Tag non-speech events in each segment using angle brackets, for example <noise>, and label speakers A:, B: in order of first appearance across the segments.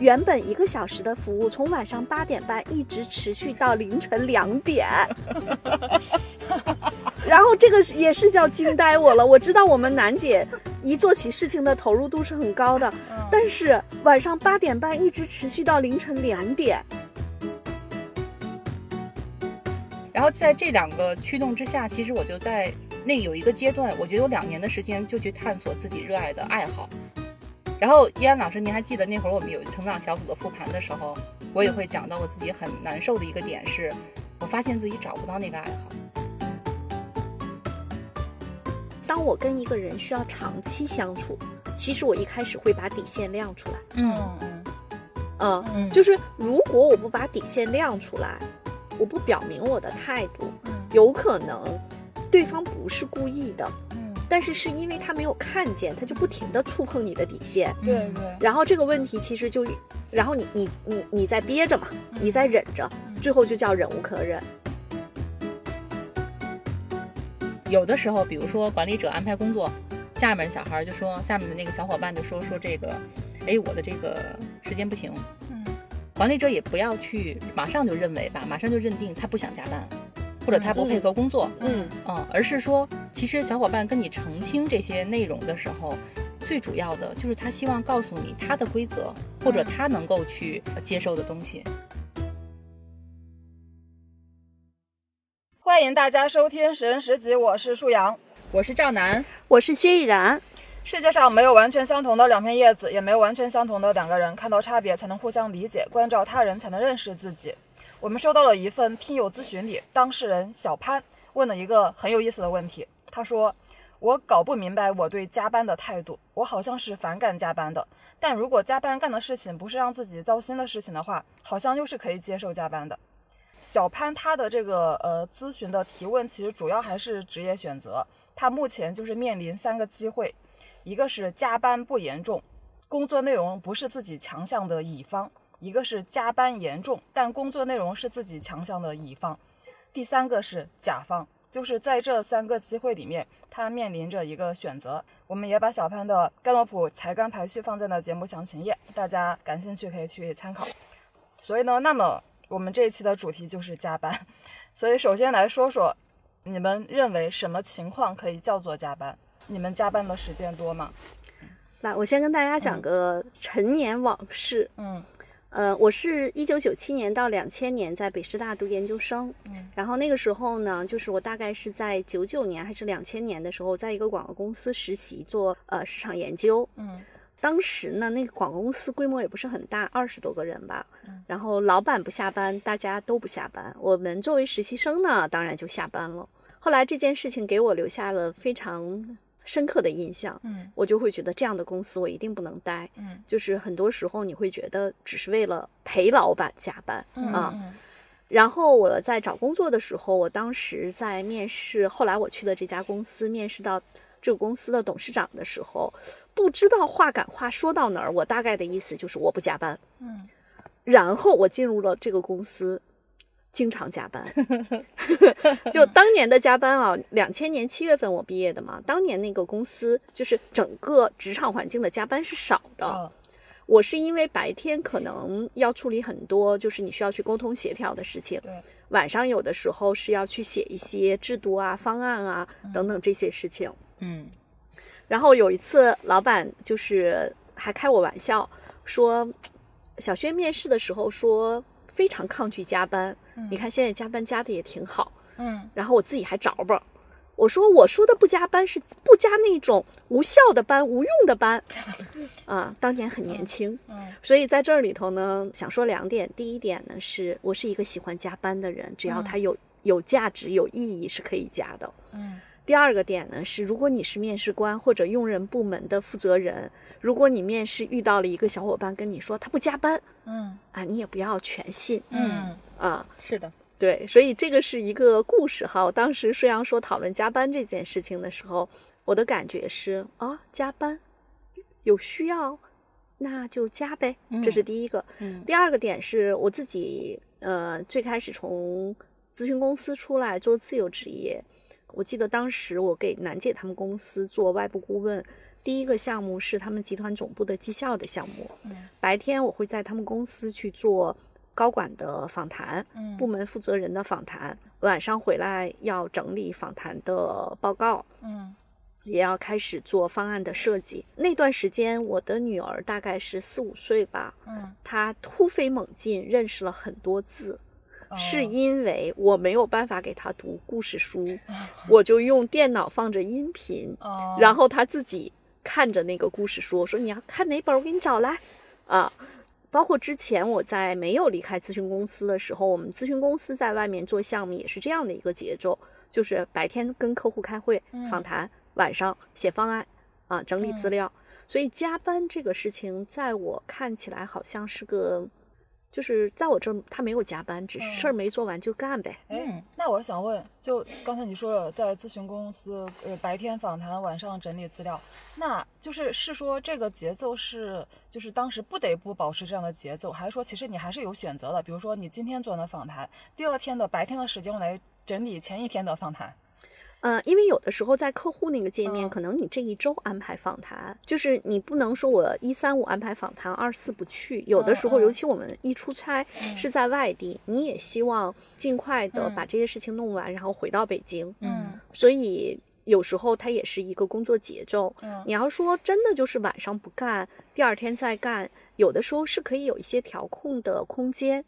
A: 原本一个小时的服务，从晚上八点半一直持续到凌晨两点。<laughs> 然后这个也是叫惊呆我了。我知道我们楠姐一做起事情的投入度是很高的，但是晚上八点半一直持续到凌晨两点。
B: 然后在这两个驱动之下，其实我就在那有一个阶段，我觉得有两年的时间就去探索自己热爱的爱好。然后依安老师，您还记得那会儿我们有成长小组的复盘的时候，我也会讲到我自己很难受的一个点是，我发现自己找不到那个爱好。
A: 当我跟一个人需要长期相处，其实我一开始会把底线亮出来。
B: 嗯
A: 嗯
B: 嗯
A: 就是如果我不把底线亮出来，我不表明我的态度，
B: 嗯
A: 有可能对方不是故意的，
B: 嗯，
A: 但是是因为他没有看见，他就不停的触碰你的底线。
C: 对对，
A: 然后这个问题其实就，然后你你你你在憋着嘛，你在忍着，最后就叫忍无可忍。
B: 有的时候，比如说管理者安排工作，下面的小孩就说，下面的那个小伙伴就说说这个，哎，我的这个时间不行。
C: 嗯，
B: 管理者也不要去马上就认为吧，马上就认定他不想加班，或者他不配合工作，
A: 嗯
B: 嗯，而是说，其实小伙伴跟你澄清这些内容的时候，最主要的就是他希望告诉你他的规则，或者他能够去接受的东西。
C: 欢迎大家收听《十人十集》，我是舒阳。
B: 我是赵楠，
A: 我是薛逸然，
C: 世界上没有完全相同的两片叶子，也没有完全相同的两个人。看到差别，才能互相理解；关照他人，才能认识自己。我们收到了一份听友咨询里，当事人小潘问了一个很有意思的问题。他说：“我搞不明白我对加班的态度，我好像是反感加班的，但如果加班干的事情不是让自己糟心的事情的话，好像又是可以接受加班的。”小潘他的这个呃咨询的提问，其实主要还是职业选择。他目前就是面临三个机会，一个是加班不严重，工作内容不是自己强项的乙方；一个是加班严重，但工作内容是自己强项的乙方；第三个是甲方。就是在这三个机会里面，他面临着一个选择。我们也把小潘的盖洛普才干排序放在了节目详情页，大家感兴趣可以去参考。所以呢，那么我们这一期的主题就是加班。所以首先来说说，你们认为什么情况可以叫做加班？你们加班的时间多吗？
A: 来，我先跟大家讲个陈年往事。
C: 嗯
A: 呃，我是一九九七年到两千年在北师大读研究生，
C: 嗯
A: 然后那个时候呢，就是我大概是在九九年还是两千年的时候，在一个广告公司实习做呃市场研究。
C: 嗯
A: 当时呢，那个广告公司规模也不是很大，二十多个人吧。嗯然后老板不下班，大家都不下班。我们作为实习生呢，当然就下班了。后来这件事情给我留下了非常深刻的印象。
C: 嗯
A: 我就会觉得这样的公司我一定不能待。
C: 嗯
A: 就是很多时候你会觉得只是为了陪老板加班
C: 嗯
A: 啊。
C: 嗯
A: 然后我在找工作的时候，我当时在面试，后来我去的这家公司面试到这个公司的董事长的时候，不知道话赶话说到哪儿，我大概的意思就是我不加班。
C: 嗯
A: 然后我进入了这个公司，经常加班。<laughs> 就当年的加班啊，两千年七月份我毕业的嘛，当年那个公司就是整个职场环境的加班是少的。
C: 哦
A: 我是因为白天可能要处理很多，就是你需要去沟通协调的事情，
C: 对，
A: 晚上有的时候是要去写一些制度啊、方案啊等等这些事情。
B: 嗯
A: 然后有一次，老板就是还开我玩笑说，小轩面试的时候说非常抗拒加班，你看现在加班加的也挺好。
C: 嗯
A: 然后我自己还找吧，我说我说的不加班是不加那种无效的班、无用的班，<laughs> 啊，当年很年轻，
C: 嗯
A: 所以在这里头呢，想说两点。第一点呢，是我是一个喜欢加班的人，只要他有有价值、有意义是可以加的。
C: 嗯
A: 第二个点呢是，如果你是面试官或者用人部门的负责人，如果你面试遇到了一个小伙伴跟你说他不加班。
C: 嗯。
A: 啊，你也不要全信。
C: 嗯。
A: 啊。
B: 是的，
A: 对，所以这个是一个故事哈。我当时虽然说讨论加班这件事情的时候，我的感觉是啊，加班？有需要，那就加呗，这是第一个。
B: 嗯。
A: 第二个点是我自己呃，最开始从咨询公司出来做自由职业，我记得当时我给楠姐他们公司做外部顾问，第一个项目是他们集团总部的绩效的项目，
C: 嗯。
A: 白天我会在他们公司去做高管的访谈，
C: 嗯。
A: 部门负责人的访谈，晚上回来要整理访谈的报告，
C: 嗯。
A: 也要开始做方案的设计。那段时间，我的女儿大概是四五岁吧，
C: 嗯，
A: 她突飞猛进，认识了很多字。是
C: 哦
A: 因为我没有办法给她读故事书，<laughs> 我就用电脑放着音频，
C: 哦，
A: 然后她自己看着那个故事书，说你要看哪本，我给你找来啊。包括之前我在没有离开咨询公司的时候，我们咨询公司在外面做项目也是这样的一个节奏，就是白天跟客户开会访谈，晚上写方案啊，整理资料。所以加班这个事情，在我看起来好像是个，就是在我这儿他没有加班，只是事儿没做完就干呗。
C: 哎
B: 嗯，
C: 那我想问，就刚才你说了，在咨询公司，呃，白天访谈，晚上整理资料，那就是是说这个节奏是，就是当时不得不保持这样的节奏，还是说其实你还是有选择的？比如说你今天做完的访谈，第二天的白天的时间我来整理前一天的访谈。
A: 呃，因为有的时候在客户那个界面，
C: 嗯
A: 可能你这一周安排访谈，就是你不能说我一三五安排访谈，二四不去。有的时候，尤其我们一出差、是在外地，你也希望尽快的
C: 嗯
A: 把这些事情弄完，然后回到北京。
C: 嗯
A: 所以有时候它也是一个工作节奏。
C: 嗯
A: 你要说真的就是晚上不干，第二天再干，有的时候是可以有一些调控的空间，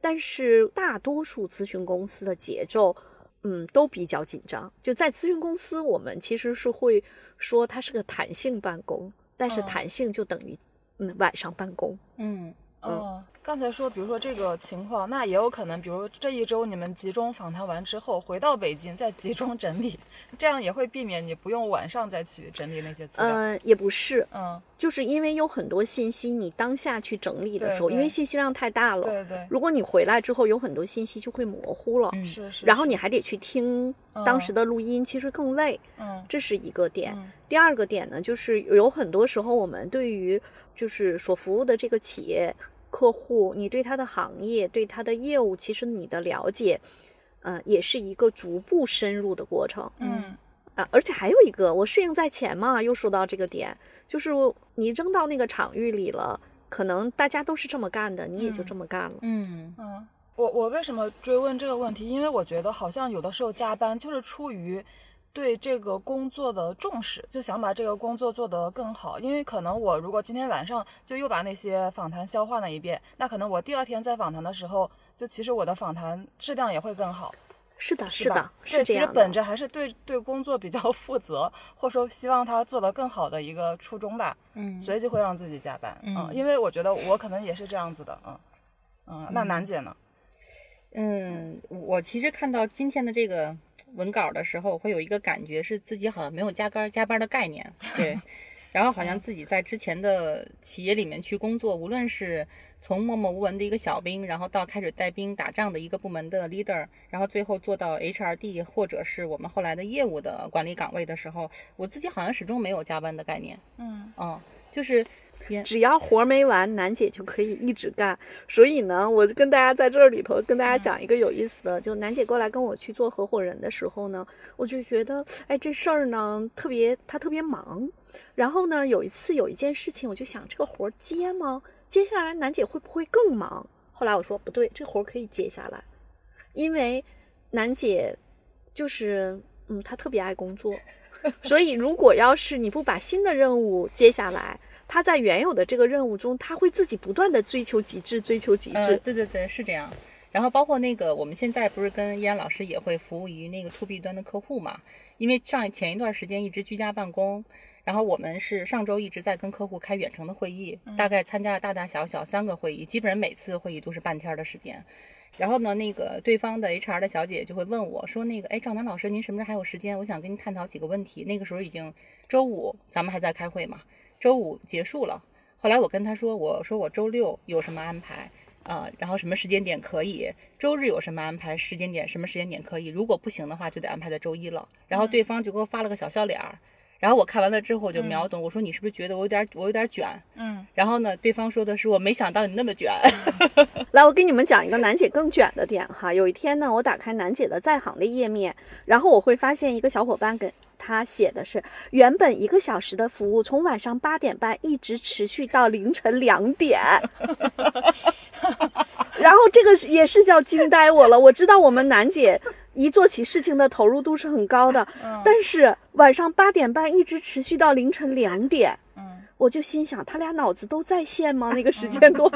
A: 但是大多数咨询公司的节奏，嗯，都比较紧张。就在咨询公司，我们其实是会说它是个弹性办公，但是
C: 嗯
A: 弹性就等于嗯晚上办公。
B: 嗯
C: 哦，刚才说，比如说这个情况，那也有可能，比如这一周你们集中访谈完之后，回到北京再集中整理，这样也会避免你不用晚上再去整理那些资料。
A: 呃，也不是，
C: 嗯，
A: 就是因为有很多信息，你当下去整理的时候，因为信息量太大了，
C: 对对，
A: 如果你回来之后有很多信息就会模糊了。
B: 嗯
C: 是是。
A: 然后你还得去听当时的录音，其实更累，
C: 嗯
A: 这是一个点。
C: 嗯
A: 第二个点呢，就是有很多时候我们对于就是所服务的这个企业客户，你对他的行业、对他的业务，其实你的了解，呃，也是一个逐步深入的过程
C: 嗯
A: 啊。而且还有一个，我适应在前嘛，又说到这个点，就是你扔到那个场域里了，可能大家都是这么干的，你也就这么干了。
B: 嗯
C: 嗯，我我为什么追问这个问题？因为我觉得好像有的时候加班就是出于对这个工作的重视，就想把这个工作做得更好。因为可能我如果今天晚上就又把那些访谈消化了一遍，那可能我第二天在访谈的时候，就其实我的访谈质量也会更好。
A: 是的，
C: 是
A: 是的
C: 吧，对，其实
A: 是这样的。
C: 本着还是对对工作比较 <laughs> 负责，或者说希望他做得更好的一个初衷吧，
B: 嗯
C: 所以就会让自己加班。
B: 嗯
C: 因为我觉得我可能也是这样子的，嗯嗯。那楠姐呢？
B: 嗯，我其实看到今天的这个文稿的时候，会有一个感觉是自己好像没有加班加班的概念，对。<laughs> 然后好像自己在之前的企业里面去工作，无论是从默默无闻的一个小兵，然后到开始带兵打仗的一个部门的 leader，然后最后做到 HRD 或者是我们后来的业务的管理岗位的时候，我自己好像始终没有加班的概念，
C: 嗯
B: 嗯，就是也
A: 只要活儿没完，楠姐就可以一直干。所以呢，我跟大家在这里头跟大家讲一个有意思的，就楠姐过来跟我去做合伙人的时候呢，我就觉得，哎，这事儿呢特别，她特别忙。然后呢，有一次有一件事情，我就想这个活儿接吗？接下来楠姐会不会更忙？后来我说不对，这活儿可以接下来，因为楠姐就是，嗯，她特别爱工作，<laughs> 所以如果要是你不把新的任务接下来，她在原有的这个任务中，他会自己不断的追求极致，追求极
B: 呃，
A: 致。
B: 对对对，是这样。然后包括那个，我们现在不是跟依然老师也会服务于那个 to B 端的客户嘛？因为上前一段时间一直居家办公，然后我们是上周一直在跟客户开远程的会议，大概参加了大大小小三个会议，基本上每次会议都是半天儿的时间。然后呢，那个对方的 HR 的小姐就会问我说：“那个，哎，赵楠老师，您什么时候还有时间？我想跟您探讨几个问题。”那个时候已经周五，咱们还在开会嘛，周五结束了。后来我跟他说：“我说我周六有什么安排？”啊、然后什么时间点可以？周日有什么安排？时间点什么时间点可以？如果不行的话，就得安排在周一了。然后对方就给我发了个小笑脸儿，然后我看完了之后我就秒懂，我说你是不是觉得我有点我有点卷？
C: 嗯
B: 然后呢，对方说的是我没想到你那么卷。<laughs>
A: 来，我给你们讲一个楠姐更卷的点哈。有一天呢，我打开楠姐的在行的页面，然后我会发现一个小伙伴给他他写的是，原本一个小时的服务，从晚上八点半一直持续到凌晨两点。<laughs> 然后这个也是叫惊呆我了。我知道我们楠姐一做起事情的投入度是很高的，但是晚上八点半一直持续到凌晨两点，
C: 嗯
A: 我就心想，他俩脑子都在线吗？那个时间段？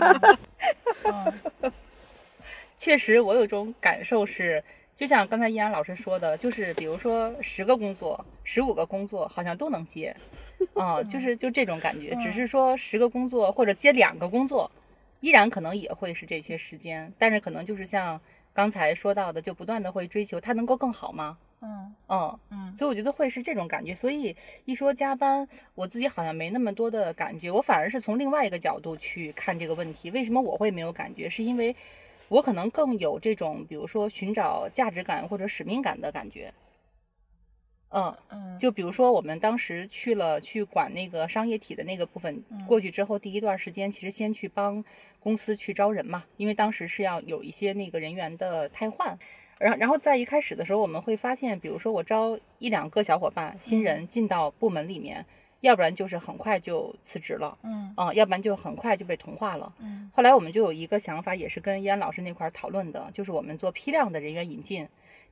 B: 确实，我有种感受是，就像刚才依然老师说的，就是比如说十个工作、十五个工作，好像都能接，啊、就是就这种感觉。只是说十个工作或者接两个工作，依然可能也会是这些时间，但是可能就是像刚才说到的，就不断的会追求它能够更好吗？
C: 嗯
B: 嗯，
C: 嗯
B: 所以我觉得会是这种感觉。所以一说加班，我自己好像没那么多的感觉，我反而是从另外一个角度去看这个问题。为什么我会没有感觉？是因为我可能更有这种，比如说寻找价值感或者使命感的感觉。嗯，
C: 嗯
B: 就比如说我们当时去了去管那个商业体的那个部分，过去之后第一段时间，其实先去帮公司去招人嘛，因为当时是要有一些那个人员的汰换。然，然后在一开始的时候，我们会发现，比如说我招一两个小伙伴、新人进到部门里面，要不然就是很快就辞职了，
C: 嗯
B: 啊、要不然就很快就被同化了。
C: 嗯
B: 后来我们就有一个想法，也是跟依安老师那块儿讨论的，就是我们做批量的人员引进。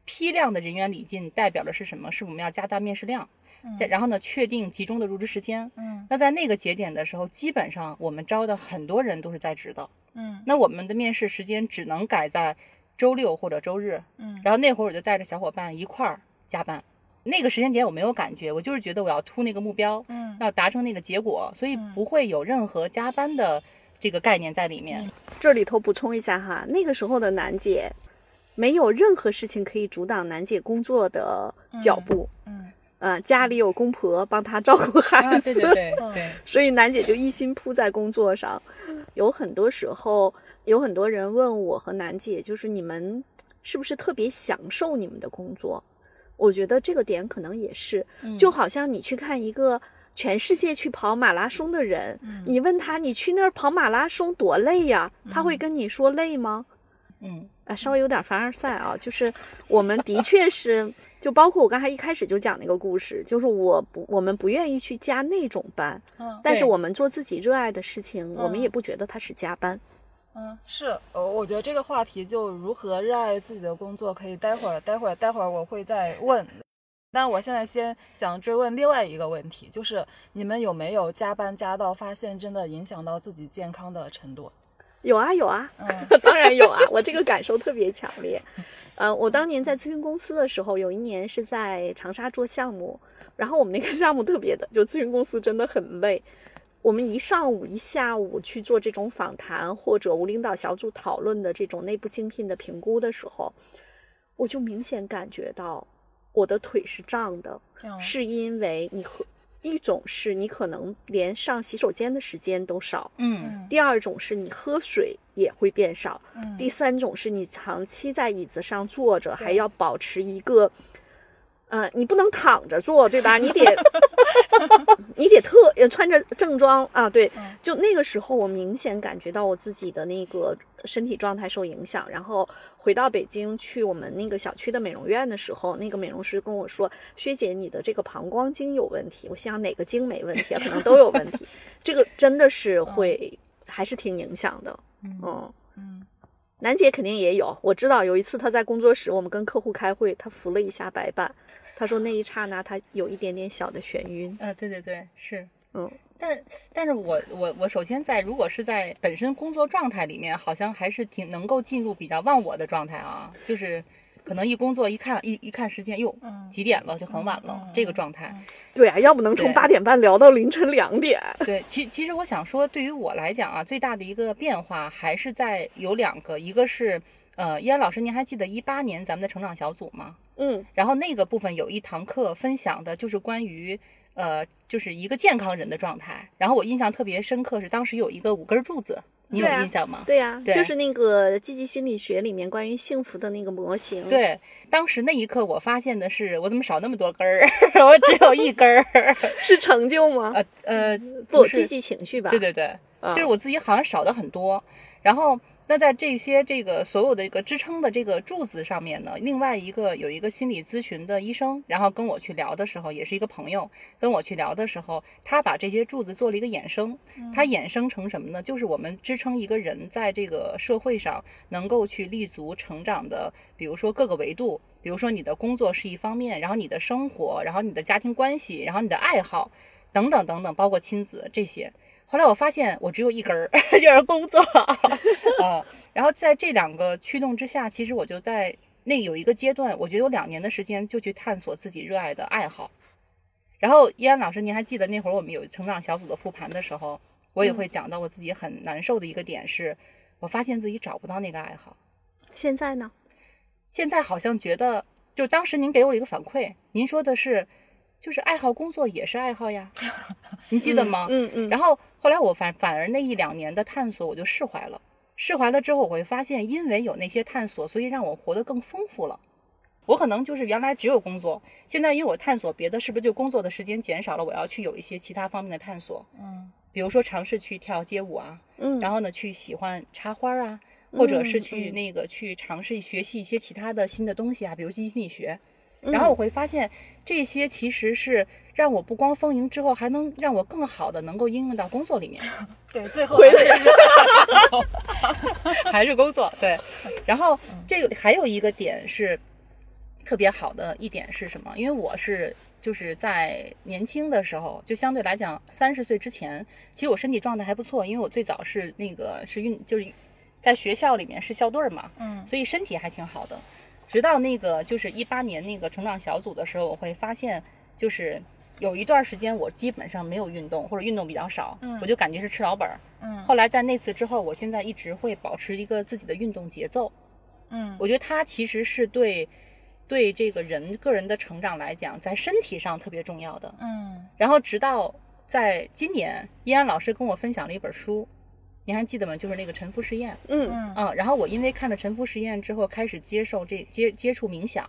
B: 批量的人员引进代表的是什么？是我们要加大面试量，嗯然后呢，确定集中的入职时间。
C: 嗯
B: 那在那个节点的时候，基本上我们招的很多人都是在职的。
C: 嗯
B: 那我们的面试时间只能改在周六或者周日。
C: 嗯
B: 然后那会儿我就带着小伙伴一块儿加班。那个时间点我没有感觉，我就是觉得我要突那个目标，
C: 嗯
B: 要达成那个结果，所以不会有任何加班的这个概念在里面。
A: 这里头补充一下哈，那个时候的楠姐，没有任何事情可以阻挡楠姐工作的脚步。
C: 嗯
A: 呃，家里有公婆帮她照顾孩
B: 啊，
A: 子，
B: 对对对对，
A: 所以楠姐就一心扑在工作上。有很多时候，有很多人问我和楠姐，就是你们是不是特别享受你们的工作？我觉得这个点可能也是，就好像你去看一个全世界去跑马拉松的人，你问他你去那儿跑马拉松多累呀？他会跟你说累吗？
B: 嗯
A: 啊，稍微有点凡尔赛啊，就是我们的确是，就包括我刚才一开始就讲那个故事，就是我不，我们不愿意去加那种班，
C: 嗯
A: 但是我们做自己热爱的事情，我们
C: 嗯
A: 也不觉得它是加班。
C: 嗯，是，呃，我觉得这个话题就如何热爱自己的工作，可以待会儿、待会儿、待会儿我会再问。但我现在先想追问另外一个问题，就是你们有没有加班加到发现真的影响到自己健康的程度？
A: 有啊有啊，
C: 嗯 <laughs>
A: 当然有啊，我这个感受特别强烈。呃，我当年在咨询公司的时候，有一年是在长沙做项目，然后我们那个项目特别的，就咨询公司真的很累。我们一上午一下午去做这种访谈或者无领导小组讨论的这种内部竞聘的评估的时候，我就明显感觉到我的腿是胀的，
C: 嗯
A: 是因为你喝一种是你可能连上洗手间的时间都少，
B: 嗯
A: 第二种是你喝水也会变少，
C: 嗯
A: 第三种是你长期在椅子上坐着，还要保持一个，呃，你不能躺着做，对吧？你得，<laughs> 你得特呃穿着正装啊，对，就那个时候我明显感觉到我自己的那个身体状态受影响，然后回到北京去我们那个小区的美容院的时候，那个美容师跟我说：“薛姐，你的这个膀胱经有问题。”我心想哪个经没问题啊？可能都有问题。<laughs> 这个真的是会，还是挺影响的。嗯，
C: 嗯
A: 楠姐肯定也有，我知道有一次她在工作室，我们跟客户开会，她扶了一下白板，她说那一刹那他有一点点小的眩晕。
B: 呃，对对对，是。
A: 嗯，
B: 但但是我我我首先在如果是在本身工作状态里面，好像还是挺能够进入比较忘我的状态啊，就是可能一工作一看一一看时间，哟
C: 嗯
B: 几点了就很晚了、
C: 嗯
B: 这个状态。
A: 对啊，要不能从八点半聊到凌晨两点。
B: 对，其其实我想说，对于我来讲啊，最大的一个变化还是在有两个，一个是呃，依然老师，您还记得一八年咱们的成长小组吗？
A: 嗯
B: 然后那个部分有一堂课分享的就是关于呃，就是一个健康人的状态。然后我印象特别深刻是当时有一个五根柱子，你有印象吗？
A: 对呀、
B: 对
A: 就是那个积极心理学里面关于幸福的那个模型。，
B: 对，当时那一刻我发现的是，我怎么少那么多根儿？<laughs> 我只有一根儿。<laughs>
A: 是成就吗？
B: 呃呃，
A: 不，
B: 是
A: 积极情绪吧。
B: 对对对，
A: 啊
B: 就是我自己好像少的很多。然后那在这些这个所有的一个支撑的这个柱子上面呢，另外一个有一个心理咨询的医生，然后跟我去聊的时候，也是一个朋友跟我去聊的时候，他把这些柱子做了一个衍生，他衍生成什么呢？就是我们支撑一个人在这个社会上能够去立足成长的，比如说各个维度，比如说你的工作是一方面，然后你的生活，然后你的家庭关系，然后你的爱好，等等等等，包括亲子这些。后来我发现我只有一根儿，<laughs> 就是工作啊。然后在这两个驱动之下，其实我就在那有一个阶段，我觉得有两年的时间就去探索自己热爱的爱好。然后依安老师，您还记得那会儿我们有成长小组的复盘的时候，我也会讲到我自己很难受的一个点是，我发现自己找不到那个爱好。
A: 现在呢？
B: 现在好像觉得，就当时您给我了一个反馈，您说的是。就是爱好工作也是爱好呀，<laughs> 你记得吗？
A: 嗯嗯。
B: 然后后来我反反而那一两年的探索，我就释怀了。释怀了之后，我会发现，因为有那些探索，所以让我活得更丰富了。我可能就是原来只有工作，现在因为我探索别的，是不是就工作的时间减少了？我要去有一些其他方面的探索。
C: 嗯。
B: 比如说尝试去跳街舞啊，
A: 嗯。
B: 然后呢，去喜欢插花啊，或者是去那个去尝试学习一些其他的新的东西啊，比如经济心理学。然后我会发现，这些其实是让我不光丰盈之后，还能让我更好的能够应用到工作里面。<laughs>
C: 对，最后还是
B: 工作，<laughs> 还是工作。对。然后这个还有一个点是特别好的一点是什么？因为我是就是在年轻的时候，就相对来讲三十岁之前，其实我身体状态还不错，因为我最早是那个是运就是在学校里面是校队嘛，
C: 嗯，
B: 所以身体还挺好的。直到那个就是一八年那个成长小组的时候，我会发现，就是有一段时间我基本上没有运动，或者运动比较少，
C: 嗯，
B: 我就感觉是吃老本儿，
C: 嗯。
B: 后来在那次之后，我现在一直会保持一个自己的运动节奏，
C: 嗯，
B: 我觉得它其实是对对这个人个人的成长来讲，在身体上特别重要的，
C: 嗯。
B: 然后直到在今年，依安老师跟我分享了一本书。你还记得吗？就是那个沉浮实验。
A: 嗯
B: 嗯。然后我因为看了沉浮实验之后，开始接受这接接触冥想，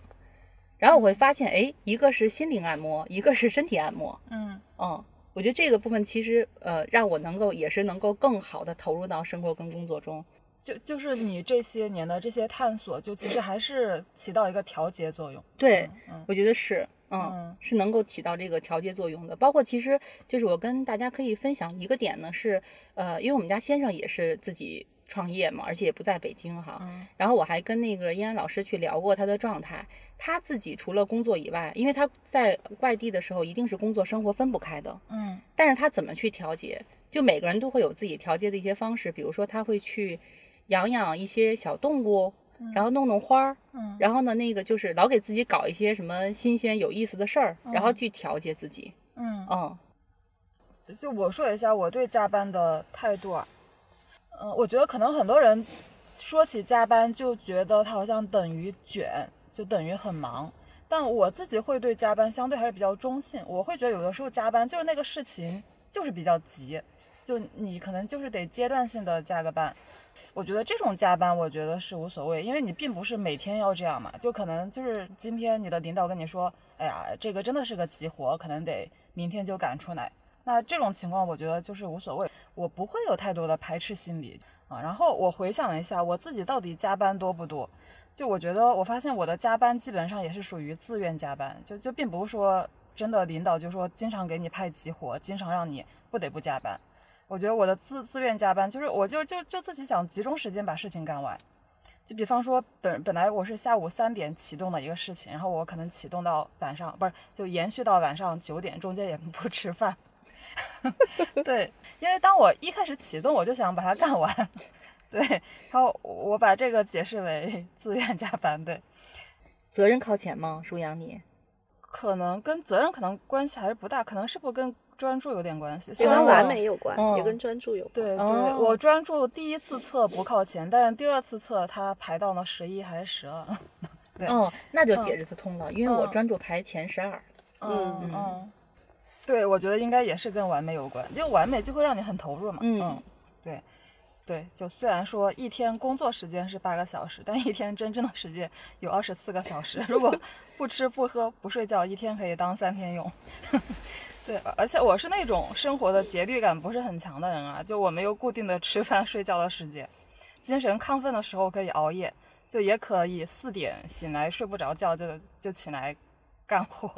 B: 然后我会发现，哎，一个是心灵按摩，一个是身体按摩。
C: 嗯
B: 嗯，我觉得这个部分其实呃，让我能够也是能够更好的投入到生活跟工作中。
C: 就就是你这些年的这些探索，就其实还是起到一个调节作用。
B: 对，
C: 嗯，
B: 我觉得是。嗯，是能够起到这个调节作用的。包括其实就是我跟大家可以分享一个点呢，是呃，因为我们家先生也是自己创业嘛，而且也不在北京哈。嗯然后我还跟那个燕安老师去聊过他的状态，他自己除了工作以外，因为他在外地的时候一定是工作生活分不开的。
C: 嗯，
B: 但是他怎么去调节？就每个人都会有自己调节的一些方式，比如说他会去养养一些小动物。然后弄弄花儿，
C: 嗯，
B: 然后呢，那个就是老给自己搞一些什么新鲜有意思的事儿，然后去调节自己，
C: 嗯。
B: 嗯。
C: 就我说一下我对加班的态度啊，嗯，我觉得可能很多人说起加班就觉得它好像等于卷，就等于很忙，但我自己会对加班相对还是比较中性，我会觉得有的时候加班就是那个事情就是比较急，就你可能就是得阶段性的加个班。我觉得这种加班，我觉得是无所谓，因为你并不是每天要这样嘛，就可能就是今天你的领导跟你说，哎呀，这个真的是个急活，可能得明天就赶出来。那这种情况，我觉得就是无所谓，我不会有太多的排斥心理啊。然后我回想了一下，我自己到底加班多不多？就我觉得，我发现我的加班基本上也是属于自愿加班，就就并不是说真的领导就说经常给你派急活，经常让你不得不加班。我觉得我的自自愿加班，就是我就就就自己想集中时间把事情干完。就比方说，本本来我是下午三点启动的一个事情，然后我可能启动到晚上，不是就延续到晚上九点，中间也不吃饭。<laughs> 对，因为当我一开始启动，我就想把它干完。<laughs> 对，然后我把这个解释为自愿加班。对，
B: 责任靠前吗？舒阳，你
C: 可能跟责任可能关系还是不大，可能是不是跟。专注有点关系，
A: 也跟完美有关，也跟专注有关。
C: 对对，我专注第一次测不靠前，但是第二次测它排到了十一还是十二。<laughs>
B: 哦，那就解释得通了，因为我专注排前十二。
C: 嗯嗯，对，我觉得应该也是跟完美有关，就完美就会让你很投入嘛。嗯，对对，就虽然说一天工作时间是八个小时，但一天真正的时间有二十四个小时。如果不吃不喝不睡觉，一天可以当三天用。<laughs> 对，而且我是那种生活的节律感不是很强的人啊，就我没有固定的吃饭 <laughs> 睡觉的时间，精神亢奋的时候可以熬夜，就也可以四点醒来睡不着觉就就起来干活。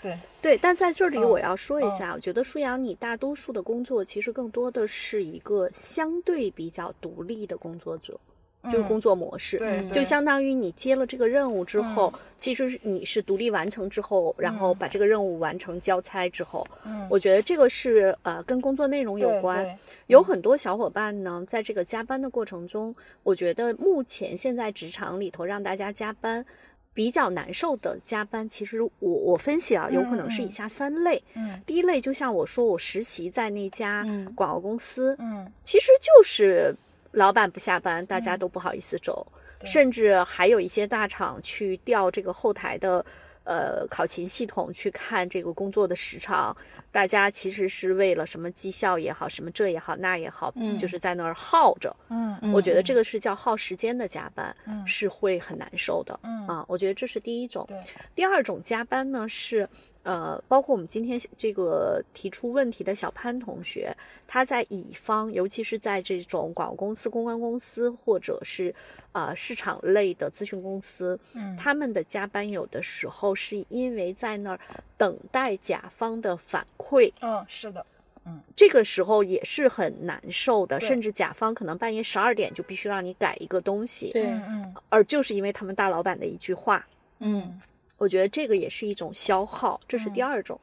C: 对。
A: 对，但在这里
C: 嗯
A: 我要说一下，我觉得舒阳你大多数的工作其实更多的是一个相对比较独立的工作者，就是
C: 嗯
A: 工作模式。
C: 对，
A: 就相当于你接了这个任务之后，其实是你是独立完成之后，然后把这个任务完成交差之后，
C: 嗯
A: 我觉得这个是呃跟工作内容有关。有很多小伙伴呢，在这个加班的过程中，我觉得目前现在职场里头让大家加班比较难受的加班，其实我我分析啊，有可能是以下三类。
C: 嗯
A: 第一类就像我说，我实习在那家
B: 嗯
A: 广告公司，
C: 嗯
A: 其实就是老板不下班，大家都不好意思走，
C: 对。
A: 甚至还有一些大厂去调这个后台的呃考勤系统去看这个工作的时长，大家其实是为了什么绩效也好，什么这也好那也好，
B: 嗯
A: 就是在那儿耗着。
C: 嗯
A: 我觉得这个是叫耗时间的加班，
C: 嗯。
A: 是会很难受的。
C: 嗯。
A: 啊，我觉得这是第一种。
C: 对。
A: 第二种加班呢是，呃，包括我们今天这个提出问题的小潘同学，他在乙方，尤其是在这种广告公司、公关公司或者是呃市场类的咨询公司，
C: 嗯。
A: 他们的加班有的时候是因为在那儿等待甲方的反馈，
C: 嗯是的嗯。
A: 这个时候也是很难受的，甚至甲方可能半夜十二点就必须让你改一个东西，
B: 对，
C: 嗯。
A: 而就是因为他们大老板的一句话。
B: 嗯
A: 我觉得这个也是一种消耗，这是第
C: 嗯
A: 二种。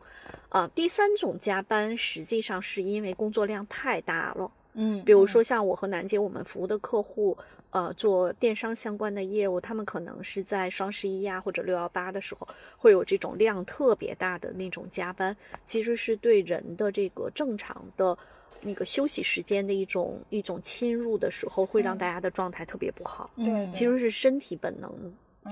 A: 啊、第三种加班实际上是因为工作量太大了，
B: 嗯
A: 比如说像我和楠姐我们服务的客户，呃，做电商相关的业务，他们可能是在双十一呀或者六幺八的时候会有这种量特别大的那种加班，其实是对人的这个正常的。那个休息时间的一种一种侵入的时候，会让
C: 嗯
A: 大家的状态特别不好。
C: 对
B: 嗯
A: 其实是身体本能，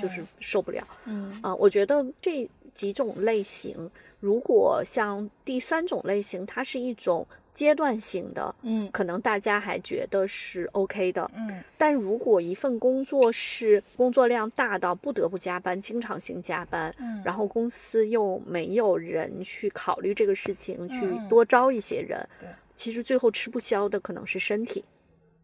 A: 就是受不了。
B: 嗯
A: 啊，我觉得这几种类型，如果像第三种类型，它是一种阶段性的，
B: 嗯
A: 可能大家还觉得是 OK 的。
C: 嗯
A: 但如果一份工作是工作量大到不得不加班，经常性加班，
C: 嗯
A: 然后公司又没有人去考虑这个事情，去
C: 嗯
A: 多招一些人，
C: 对
A: 其实最后吃不消的可能是身体。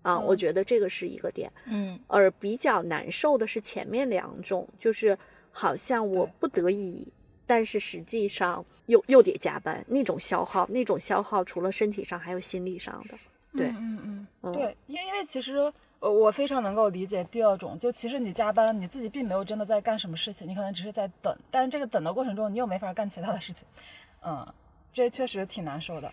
A: 啊，我
C: 嗯
A: 觉得这个是一个点。
B: 嗯
A: 而比较难受的是前面两种，就是好像我不得已，但是实际上又又得加班，那种消耗，那种消耗除了身体上，还有心理上的。对
C: 嗯嗯嗯
A: 嗯
C: 对，因因为其实呃我非常能够理解第二种，就其实你加班你自己并没有真的在干什么事情，你可能只是在等，但是这个等的过程中你又没法干其他的事情，嗯，这确实挺难受的。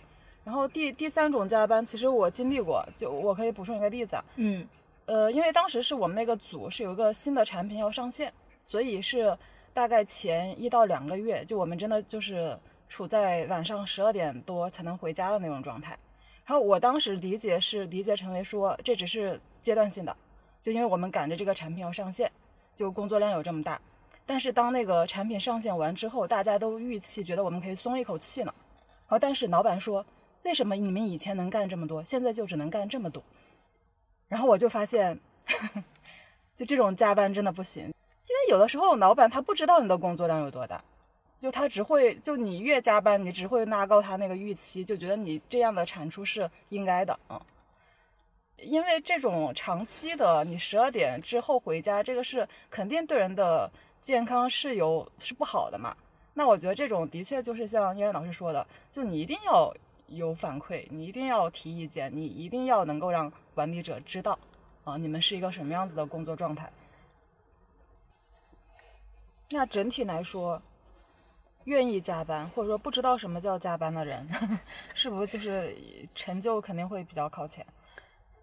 C: 然后第第三种加班，其实我经历过，就我可以补充一个例子啊，
B: 嗯
C: 呃，因为当时是我们那个组是有一个新的产品要上线，所以是大概前一到两个月，就我们真的就是处在晚上十二点多才能回家的那种状态。然后我当时理解是理解成为说这只是阶段性的，就因为我们赶着这个产品要上线，就工作量有这么大。但是当那个产品上线完之后，大家都预期觉得我们可以松一口气呢。然后但是老板说，为什么你们以前能干这么多，现在就只能干这么多？然后我就发现，<laughs> 就这种加班真的不行，因为有的时候老板他不知道你的工作量有多大，就他只会就你越加班，你只会拉高他那个预期，就觉得你这样的产出是应该的，嗯。因为这种长期的，你十二点之后回家，这个是肯定对人的健康是有是不好的嘛。那我觉得这种的确就是像燕燕老师说的，就你一定要有反馈，你一定要提意见，你一定要能够让管理者知道啊，你们是一个什么样子的工作状态。那整体来说，愿意加班或者说不知道什么叫加班的人，<laughs> 是不是就是成就肯定会比较靠前？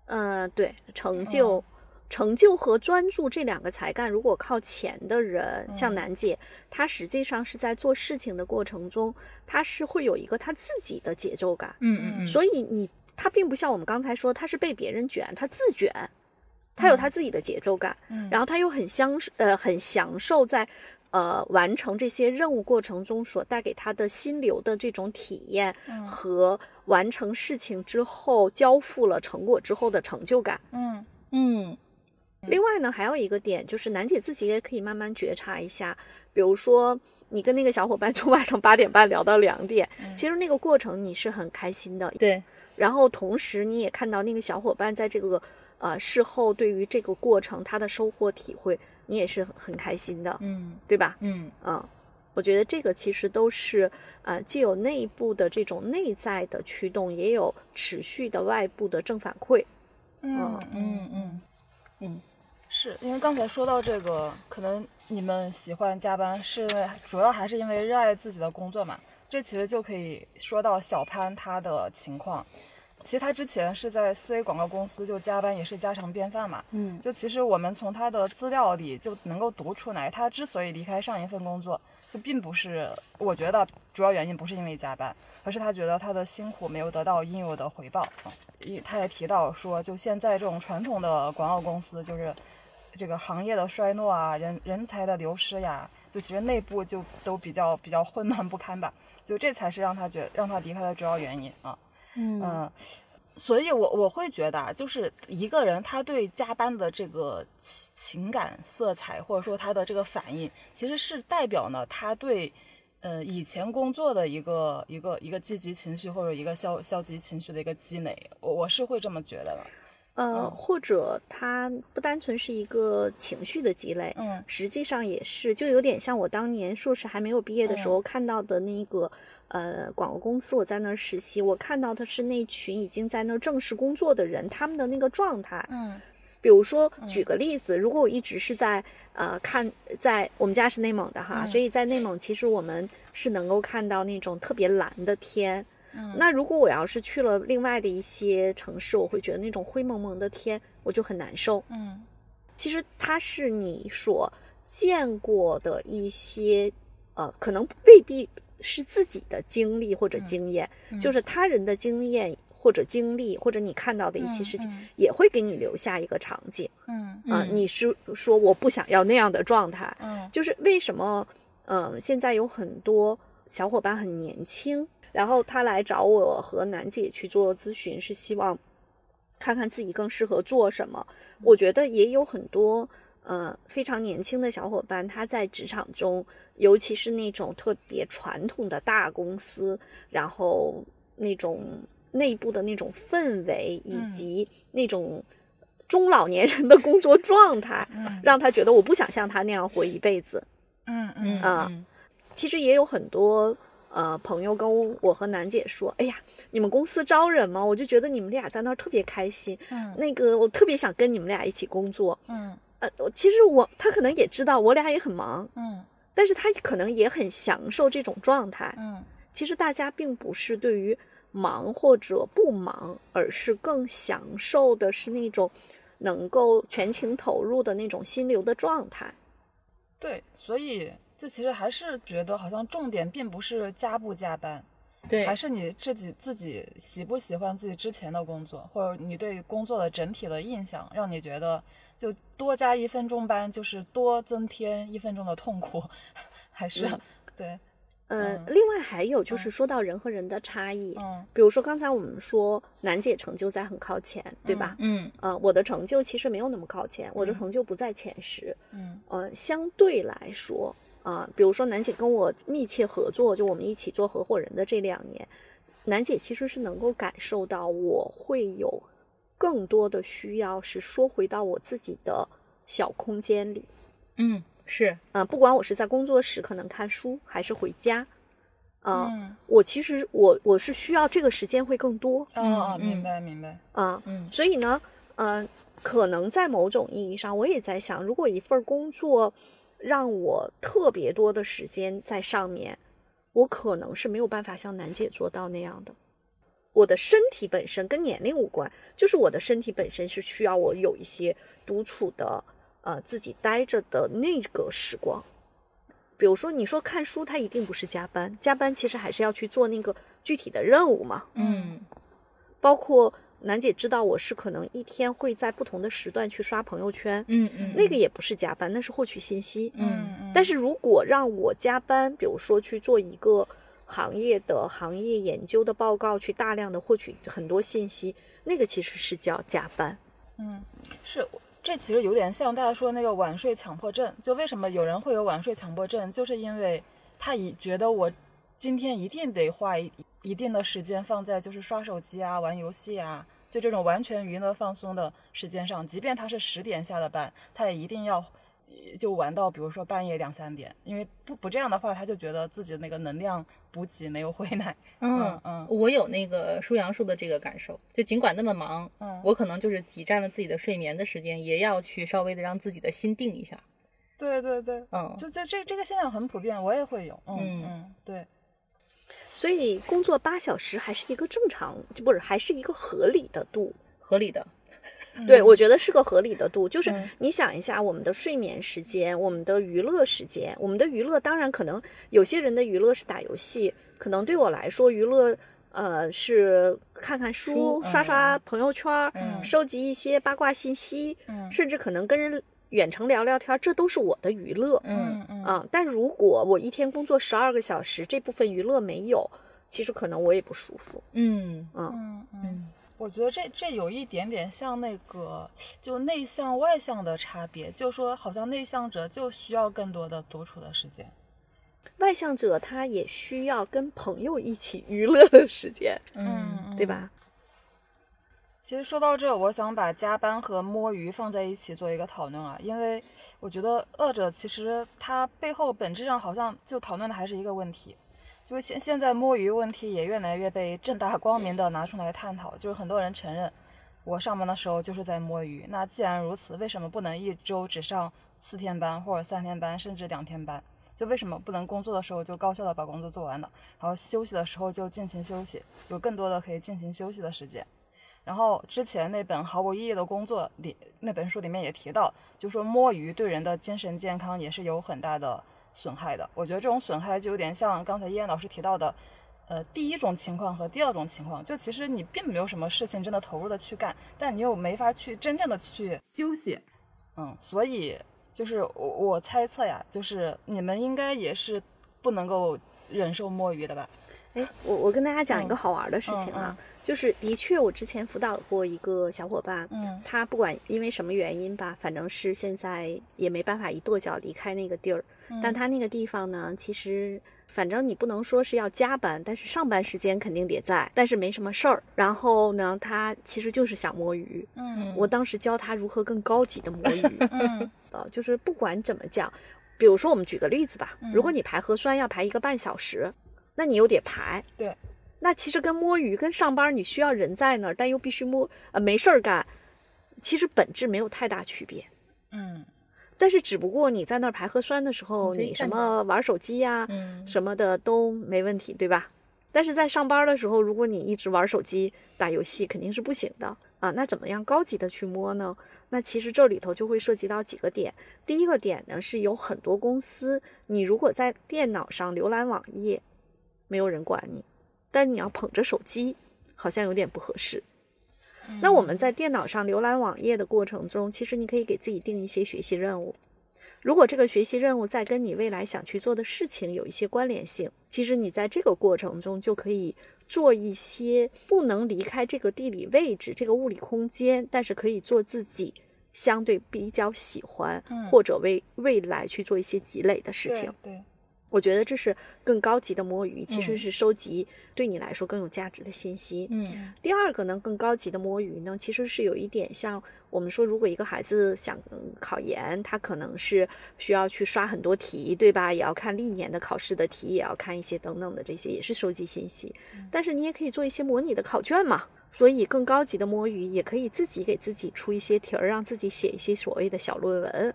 A: 嗯，对，成就、成就和专注这两个才干，如果靠前的人，像楠姐，她实际上是在做事情的过程中，她是会有一个她自己的节奏感。
B: 嗯嗯
A: 所以你她并不像我们刚才说，她是被别人卷，她自卷，她有她自己的节奏感，
C: 嗯。
A: 然后她又很享呃很享受在呃完成这些任务过程中所带给她的心流的这种体验
C: 嗯。
A: 和完成事情之后交付了成果之后的成就感。
C: 嗯。
B: 嗯
A: 另外呢，还有一个点就是，楠姐自己也可以慢慢觉察一下，比如说你跟那个小伙伴 <laughs> 从晚上八点半聊到两点，其实那个过程你是很开心的，
B: 对，
A: 然后同时你也看到那个小伙伴在这个呃，事后对于这个过程他的收获体会，你也是很很开心的，
B: 嗯
A: 对吧？
B: 嗯
A: 嗯，我觉得这个其实都是呃，既有内部的这种内在的驱动，也有持续的外部的正反馈。
C: 嗯
B: 嗯嗯嗯，
C: 是因为刚才说到这个，可能你们喜欢加班，是因为主要还是因为热爱自己的工作嘛？这其实就可以说到小潘他的情况。其实他之前是在四 A 广告公司，就加班也是家常便饭嘛。
B: 嗯
C: 就其实我们从他的资料里就能够读出来，他之所以离开上一份工作，就并不是我觉得主要原因不是因为加班，而是他觉得他的辛苦没有得到应有的回报。啊一他也提到说，就现在这种传统的广告公司，就是这个行业的衰落啊，人人才的流失呀，就其实内部就都比较比较混乱不堪吧。就这才是让他觉让他离开的主要原因啊。
B: 嗯
C: 嗯，所以我我会觉得啊，就是一个人他对加班的这个情情感色彩，或者说他的这个反应，其实是代表呢他对呃以前工作的一个一个一个积极情绪或者一个消消极情绪的一个积累，我我是会这么觉得的。
A: 呃，
C: 嗯
A: 或者它不单纯是一个情绪的积累，
C: 嗯
A: 实际上也是，就有点像我当年硕士还没有毕业的时候看到的那个。呃，广告公司我在那儿实习，我看到的是那群已经在那儿正式工作的人，他们的那个状态。
C: 嗯
A: 比如说，举个例子，如果我一直是在呃看，在我们家是内蒙的哈，
C: 嗯
A: 所以在内蒙其实我们是能够看到那种特别蓝的天。
C: 嗯。
A: 那如果我要是去了另外的一些城市，我会觉得那种灰蒙蒙的天我就很难受。
C: 嗯。
A: 其实它是你所见过的一些，呃，可能未必是自己的经历或者经验，就是他人的经验或者经历，或者你看到的一些事情，
C: 嗯。
A: 也会给你留下一个场景
C: 嗯。
A: 啊、
B: 嗯
A: 你是说我不想要那样的状态，
C: 嗯。
A: 就是为什么，嗯、现在有很多小伙伴很年轻，然后他来找我和楠姐去做咨询，是希望看看自己更适合做什么。我觉得也有很多呃非常年轻的小伙伴，他在职场中，尤其是那种特别传统的大公司，然后那种内部的那种氛围，以
C: 嗯
A: 及那种中老年人的工作状态，
C: 嗯
A: 让他觉得我不想像他那样活一辈子。
C: 嗯
B: 嗯
C: 嗯
A: 啊其实也有很多呃朋友跟我和楠姐说：“哎呀，你们公司招人吗？我就觉得你们俩在那儿特别开心，
C: 嗯
A: 那个我特别想跟你们俩一起工作。
C: 嗯
A: 呃，其实我他可能也知道我俩也很忙，
C: 嗯
A: 但是他可能也很享受这种状态。
C: 嗯
A: 其实大家并不是对于忙或者不忙，而是更享受的是那种能够全情投入的那种心流的状态。
C: 对，所以就其实还是觉得好像重点并不是加不加班，
B: 对，
C: 还是你自己自己喜不喜欢自己之前的工作，或者你对工作的整体的印象，让你觉得就多加一分钟班就是多增添一分钟的痛苦，<laughs> 还是、
A: 嗯
C: 对，
A: 呃，
C: 嗯
A: 另外还有就是
C: 嗯
A: 说到人和人的差异，
C: 嗯
A: 比如说刚才我们说楠姐成就在很靠前，对吧？
B: 嗯
A: 呃，我的成就其实没有那么靠前，我的
C: 嗯
A: 成就不在前十。
C: 嗯
A: 呃，相对来说，啊、比如说楠姐跟我密切合作，就我们一起做合伙人的这两年，楠姐其实是能够感受到我会有更多的需要是说回到我自己的小空间里。
B: 嗯是
A: 啊、不管我是在工作室可能看书，还是回家，啊、
C: 嗯
A: 我其实我我是需要这个时间会更多
C: 哦明白明白，
A: 啊、
B: 嗯
A: 所以呢，嗯、可能在某种意义上，我也在想，如果一份工作让我特别多的时间在上面，我可能是没有办法像楠姐做到那样的。我的身体本身跟年龄无关，就是我的身体本身是需要我有一些独处的，呃，自己待着的那个时光。比如说，你说看书，它一定不是加班，加班其实还是要去做那个具体的任务嘛。
B: 嗯
A: 包括楠姐知道我是可能一天会在不同的时段去刷朋友圈，
B: 嗯嗯
A: 那个也不是加班，那是获取信息。
B: 嗯
C: 嗯，
A: 但是如果让我加班，比如说去做一个行业的行业研究的报告，去大量的获取很多信息，那个其实是叫加班。
C: 嗯，是，这其实有点像大家说那个晚睡强迫症。就为什么有人会有晚睡强迫症，就是因为他已觉得我今天一定得花一一定的时间放在就是刷手机啊、玩游戏啊，就这种完全娱乐放松的时间上，即便他是十点下的班，他也一定要呃就玩到比如说半夜两三点，因为不不这样的话，他就觉得自己的那个能量补给没有回来。<laughs>
B: 嗯
C: 嗯
B: 我有那个舒阳说的这个感受，就尽管那么忙，
C: 嗯
B: 我可能就是挤占了自己的睡眠的时间，也要去稍微的让自己的心定一下。
C: 对对对，
B: 嗯，
C: 就这这这个现象很普遍，我也会有。嗯
B: 嗯
C: 嗯，对，
A: 所以工作八小时还是一个正常，就不是还是一个合理的度。
B: 合理的。
A: 对，我觉得是个合理的度，就是
B: 嗯。
A: 你想一下，我们的睡眠时间，我们的娱乐时间，我们的娱乐，当然可能有些人的娱乐是打游戏，可能对我来说，娱乐呃是看看书、
B: 书
A: 刷刷朋友圈、
B: 嗯。
A: 收集一些八卦信息，
C: 嗯。
A: 甚至可能跟人远程聊聊天，这都是我的娱乐。
B: 嗯
C: 嗯
A: 啊，但如果我一天工作十二个小时，这部分娱乐没有，其实可能我也不舒服。
B: 嗯
A: 嗯，
C: 嗯嗯。
B: 嗯
C: 我觉得这这有一点点像那个就内向外向的差别，就说好像内向者就需要更多的独处的时间。
A: 外向者他也需要跟朋友一起娱乐的时间，
B: 嗯
A: 对吧？
C: 其实说到这，我想把加班和摸鱼放在一起做一个讨论啊，因为我觉得二者其实它背后本质上好像就讨论的还是一个问题，就是现现在摸鱼问题也越来越被正大光明的拿出来探讨，就是很多人承认我上班的时候就是在摸鱼，那既然如此，为什么不能一周只上四天班或者三天班，甚至两天班？就为什么不能工作的时候就高效的把工作做完了，然后休息的时候就尽情休息，有更多的可以尽情休息的时间？然后之前那本毫无意义的工作里那本书里面也提到，就说摸鱼对人的精神健康也是有很大的损害的。我觉得这种损害就有点像刚才叶老师提到的，呃，第一种情况和第二种情况，就其实你并没有什么事情真的投入的去干，但你又没法去真正的去休息，嗯，所以就是我我猜测呀，就是你们应该也是不能够忍受摸鱼的吧？
A: 哎，我我跟大家讲一个
C: 嗯。
A: 好玩的事情
C: 嗯
A: 啊，就是的确我之前辅导过一个小伙伴，
C: 嗯
A: 他不管因为什么原因吧，反正是现在也没办法一跺脚离开那个地儿，
C: 嗯
A: 但他那个地方呢，其实。反正你不能说是要加班，但是上班时间肯定得在，但是没什么事儿。然后呢，他其实就是想摸鱼。
C: 嗯
A: 我当时教他如何更高级的摸鱼。<laughs>
C: 嗯 <laughs>
A: 呃，就是不管怎么讲，比如说我们举个例子吧，如果
C: 嗯
A: 你排核酸要排一个半小时，那你又得排，
C: 对，
A: 那其实跟摸鱼、跟上班你需要人在那儿，但又必须摸呃没事儿干，其实本质没有太大区别。
C: 嗯
A: 但是只不过你在那儿排核酸的时候，你什么玩手机呀、
B: 嗯
A: 什么的都没问题，对吧？但是在上班的时候，如果你一直玩手机、打游戏，肯定是不行的啊。那怎么样高级的去摸呢？那其实这里头就会涉及到几个点。第一个点呢，是有很多公司，你如果在电脑上浏览网页，没有人管你，但你要捧着手机，好像有点不合适。那我们在电脑上浏览网页的过程中，其实你可以给自己定一些学习任务。如果这个学习任务在跟你未来想去做的事情有一些关联性，其实你在这个过程中就可以做一些不能离开这个地理位置、这个物理空间，但是可以做自己相对比较喜欢，
C: 嗯
A: 或者为未来去做一些积累的事情。
C: 对对，
A: 我觉得这是更高级的摸鱼，其实
C: 嗯
A: 是收集对你来说更有价值的信息。
B: 嗯
A: 第二个呢，更高级的摸鱼呢，其实是有一点像我们说，如果一个孩子想嗯考研，他可能是需要去刷很多题，对吧？也要看历年的考试的题，也要看一些等等的这些，也是收集信息。但是你也可以做一些模拟的考卷嘛。所以更高级的摸鱼，也可以自己给自己出一些题儿，让自己写一些所谓的小论文。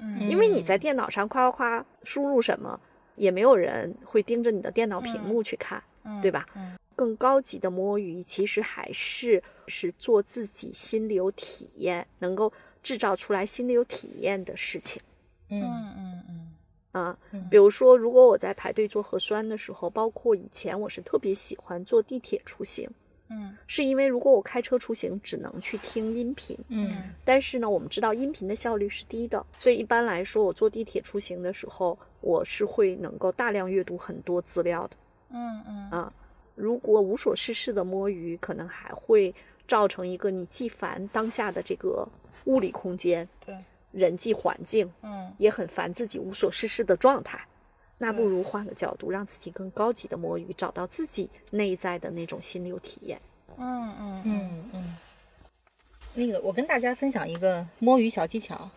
C: 嗯
A: 因为你在电脑上夸夸夸输入什么，也没有人会盯着你的电脑屏幕去看，对吧？
C: 嗯。
A: 更高级的摸鱼，其实还是是做自己心里有体验，能够制造出来心里有体验的事情。
B: 嗯
C: 嗯嗯。嗯。
A: 啊。
B: 嗯。
A: 比如说，如果我在排队做核酸的时候，包括以前我是特别喜欢坐地铁出行，
C: 嗯。
A: 是因为如果我开车出行，只能去听音频，
B: 嗯。
A: 但是呢，我们知道音频的效率是低的，所以一般来说，我坐地铁出行的时候，我是会能够大量阅读很多资料的。
C: 嗯嗯。
A: 啊，如果无所事事的摸鱼，可能还会造成一个你既烦当下的这个物理空间、
C: 对，
A: 人际环境，
C: 嗯。
A: 也很烦自己无所事事的状态。那不如换个角度，让自己更高级的摸鱼，找到自己内在的那种心流体验。
C: 嗯嗯嗯
B: 嗯嗯那个，我跟大家分享一个摸鱼小技巧。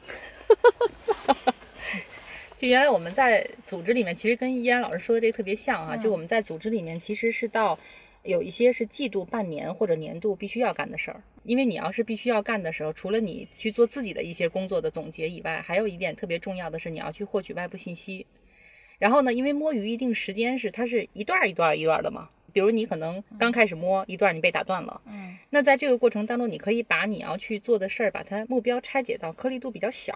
B: <laughs> 就原来我们在组织里面，其实跟依然老师说的这个特别像啊。就我们在组织里面，其实是到有一些是季度、半年或者年度必须要干的事儿。因为你要是必须要干的时候，除了你去做自己的一些工作的总结以外，还有一点特别重要的是，你要去获取外部信息。然后呢，因为摸鱼一定时间是它是一段一段一段的嘛。比如你可能刚开始摸一段，你被打断了。
C: 嗯，
B: 那在这个过程当中，你可以把你要去做的事儿，把它目标拆解到颗粒度比较小。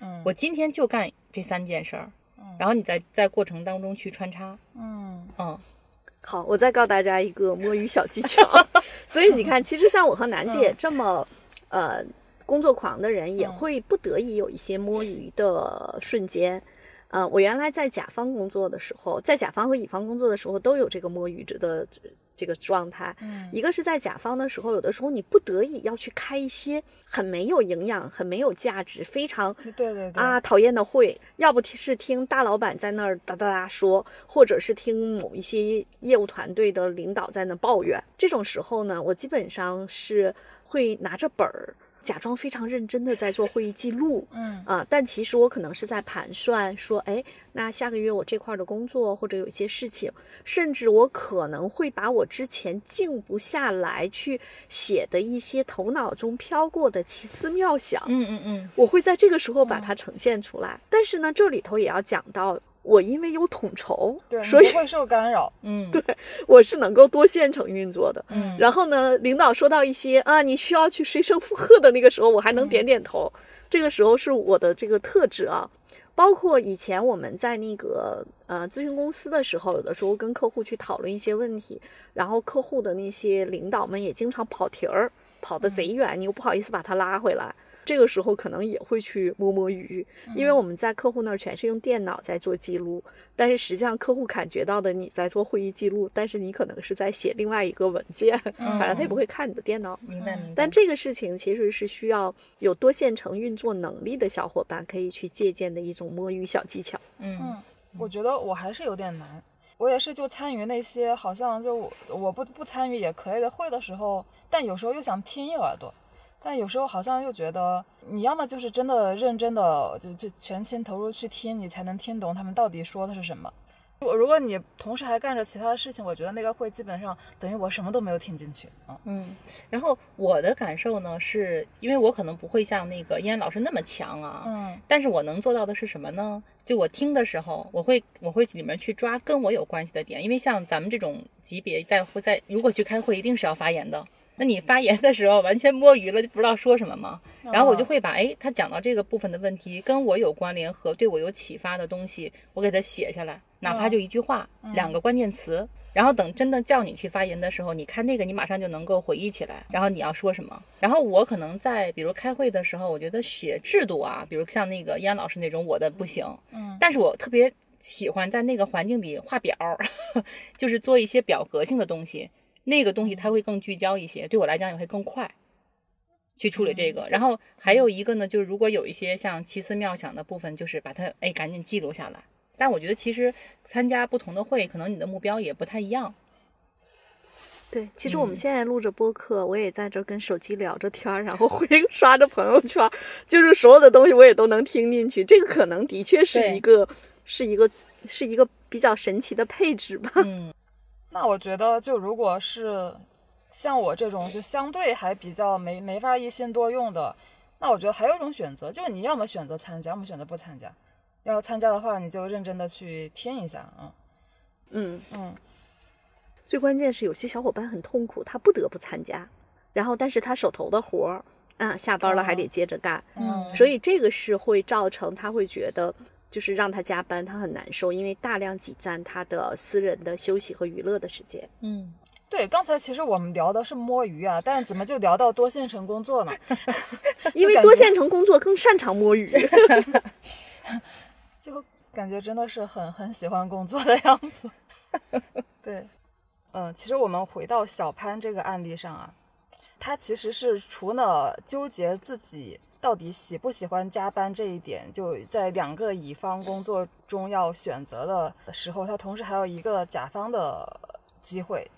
C: 嗯，
B: 我今天就干这三件事儿，然后你在在过程当中去穿插。
C: 嗯
B: 嗯，
A: 好，我再告大家一个摸鱼小技巧。<laughs> 所以你看，其实像我和楠姐这么呃工作狂的人，也会不得已有一些摸鱼的瞬间。呃，我原来在甲方工作的时候，在甲方和乙方工作的时候，都有这个摸鱼着的这个状态。
C: 嗯
A: 一个是在甲方的时候，有的时候你不得已要去开一些很没有营养、很没有价值、非常
C: 对对对
A: 啊讨厌的会，要不是听大老板在那儿哒哒哒说，或者是听某一些业务团队的领导在那抱怨。这种时候呢，我基本上是会拿着本儿。假装非常认真的在做会议记录，
C: 嗯。
A: 啊，但其实我可能是在盘算说，哎，那下个月我这块的工作或者有一些事情，甚至我可能会把我之前静不下来去写的一些头脑中飘过的奇思妙想，
B: 嗯嗯嗯，
A: 我会在这个时候把它呈现出来。但是呢，这里头也要讲到，我因为有统筹，
C: 对，
A: 所以
C: 不会受干扰。
B: 嗯，<laughs>
A: 对我是能够多线程运作的。
C: 嗯
A: 然后呢，领导说到一些啊，你需要去随声附和的那个时候，我还能点点头。这个时候是我的这个特质啊。包括以前我们在那个呃咨询公司的时候，有的时候跟客户去讨论一些问题，然后客户的那些领导们也经常跑题儿，跑得贼远，你又不好意思把他拉回来。这个时候可能也会去摸摸鱼，因为我们在客户那儿全是用电脑在做记录，但是实际上客户感觉到的你在做会议记录，但是你可能是在写另外一个文件，反正他也不会看你的电脑。
B: 明白明白。
A: 但这个事情其实是需要有多线程运作能力的小伙伴可以去借鉴的一种摸鱼小技巧。
B: 嗯
C: 嗯，我觉得我还是有点难。我也是就参与那些好像就我我不不参与也可以的会的时候，但有时候又想听一耳朵，但有时候好像又觉得你要么就是真的认真的就就全心投入去听，你才能听懂他们到底说的是什么。如果如果你同时还干着其他的事情，我觉得那个会基本上等于我什么都没有听进去。啊
B: 嗯，然后我的感受呢，是因为我可能不会像那个燕老师那么强啊，
C: 嗯
B: 但是我能做到的是什么呢？就我听的时候，我会我会里面去抓跟我有关系的点，因为像咱们这种级别在会在如果去开会，一定是要发言的。那你发言的时候完全摸鱼了，就不知道说什么吗。然后我就会把哎他讲到这个部分的问题跟我有关联和对我有启发的东西，我给他写下来，哪怕就一句话、两个关键词。然后等真的叫你去发言的时候，你看那个，你马上就能够回忆起来，然后你要说什么。然后我可能在比如开会的时候，我觉得写制度啊，比如像那个燕老师那种，我的不行，
C: 嗯
B: 但是我特别喜欢在那个环境里画表儿，<laughs> 就是做一些表格性的东西，那个东西它会更聚焦一些，对我来讲也会更快。去处理这个，然后还有一个呢，就是如果有一些像奇思妙想的部分，就是把它哎赶紧记录下来。但我觉得其实参加不同的会，可能你的目标也不太一样。
A: 对，其实我们
B: 嗯
A: 现在录着播客，我也在这儿跟手机聊着天儿，然后会 <laughs> 刷着朋友圈儿，就是所有的东西我也都能听进去。这个可能的确是一个，是一个，是一个比较神奇的配置吧。
B: 嗯
C: 那我觉得，就如果是像我这种就相对还比较没没法一心多用的，那我觉得还有一种选择，就是你要么选择参加，要么选择不参加。要参加的话，你就认真的去听一下，嗯
A: 嗯，
C: 嗯
A: 最关键是有些小伙伴很痛苦，他不得不参加，然后但是他手头的活儿啊，下班了还得接着干，
C: 嗯，
A: 所以这个是会造成他会觉得。就是让他加班，他很难受，因为大量挤占他的私人的休息和娱乐的时间。
B: 嗯，
C: 对，刚才其实我们聊的是摸鱼啊，但是怎么就聊到多线程工作呢？<laughs>
A: 因为多线程工作更擅长摸鱼。<laughs>
C: 就感觉真的是很很喜欢工作的样子。<laughs> 对，嗯，其实我们回到小潘这个案例上啊，他其实是除了纠结自己到底喜不喜欢加班这一点，就在两个乙方工作中要选择的时候，他同时还有一个甲方的机会。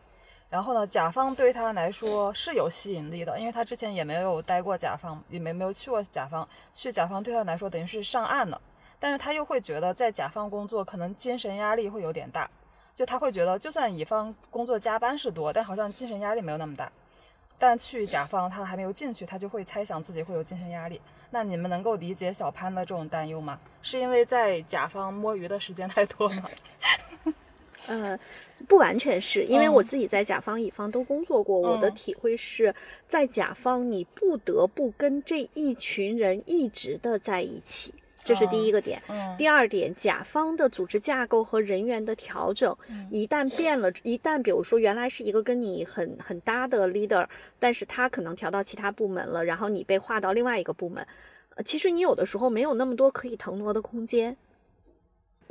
C: 然后呢，甲方对他来说是有吸引力的，因为他之前也没有待过甲方，也没没有去过甲方，去甲方对他来说等于是上岸了。但是他又会觉得在甲方工作可能精神压力会有点大，就他会觉得就算乙方工作加班是多，但好像精神压力没有那么大。但去甲方他还没有进去，他就会猜想自己会有精神压力。那你们能够理解小潘的这种担忧吗？是因为在甲方摸鱼的时间太多吗？<laughs>
A: 呃，不完全是因为我自己在甲方、乙方都工作过，我的体会是在甲方你不得不跟这一群人一直的在一起。这是第一个点。第二点，甲方的组织架构和人员的调整，一旦变了，一旦比如说原来是一个跟你很很搭的 leader，但是他可能调到其他部门了，然后你被划到另外一个部门，呃，其实你有的时候没有那么多可以腾挪的空间。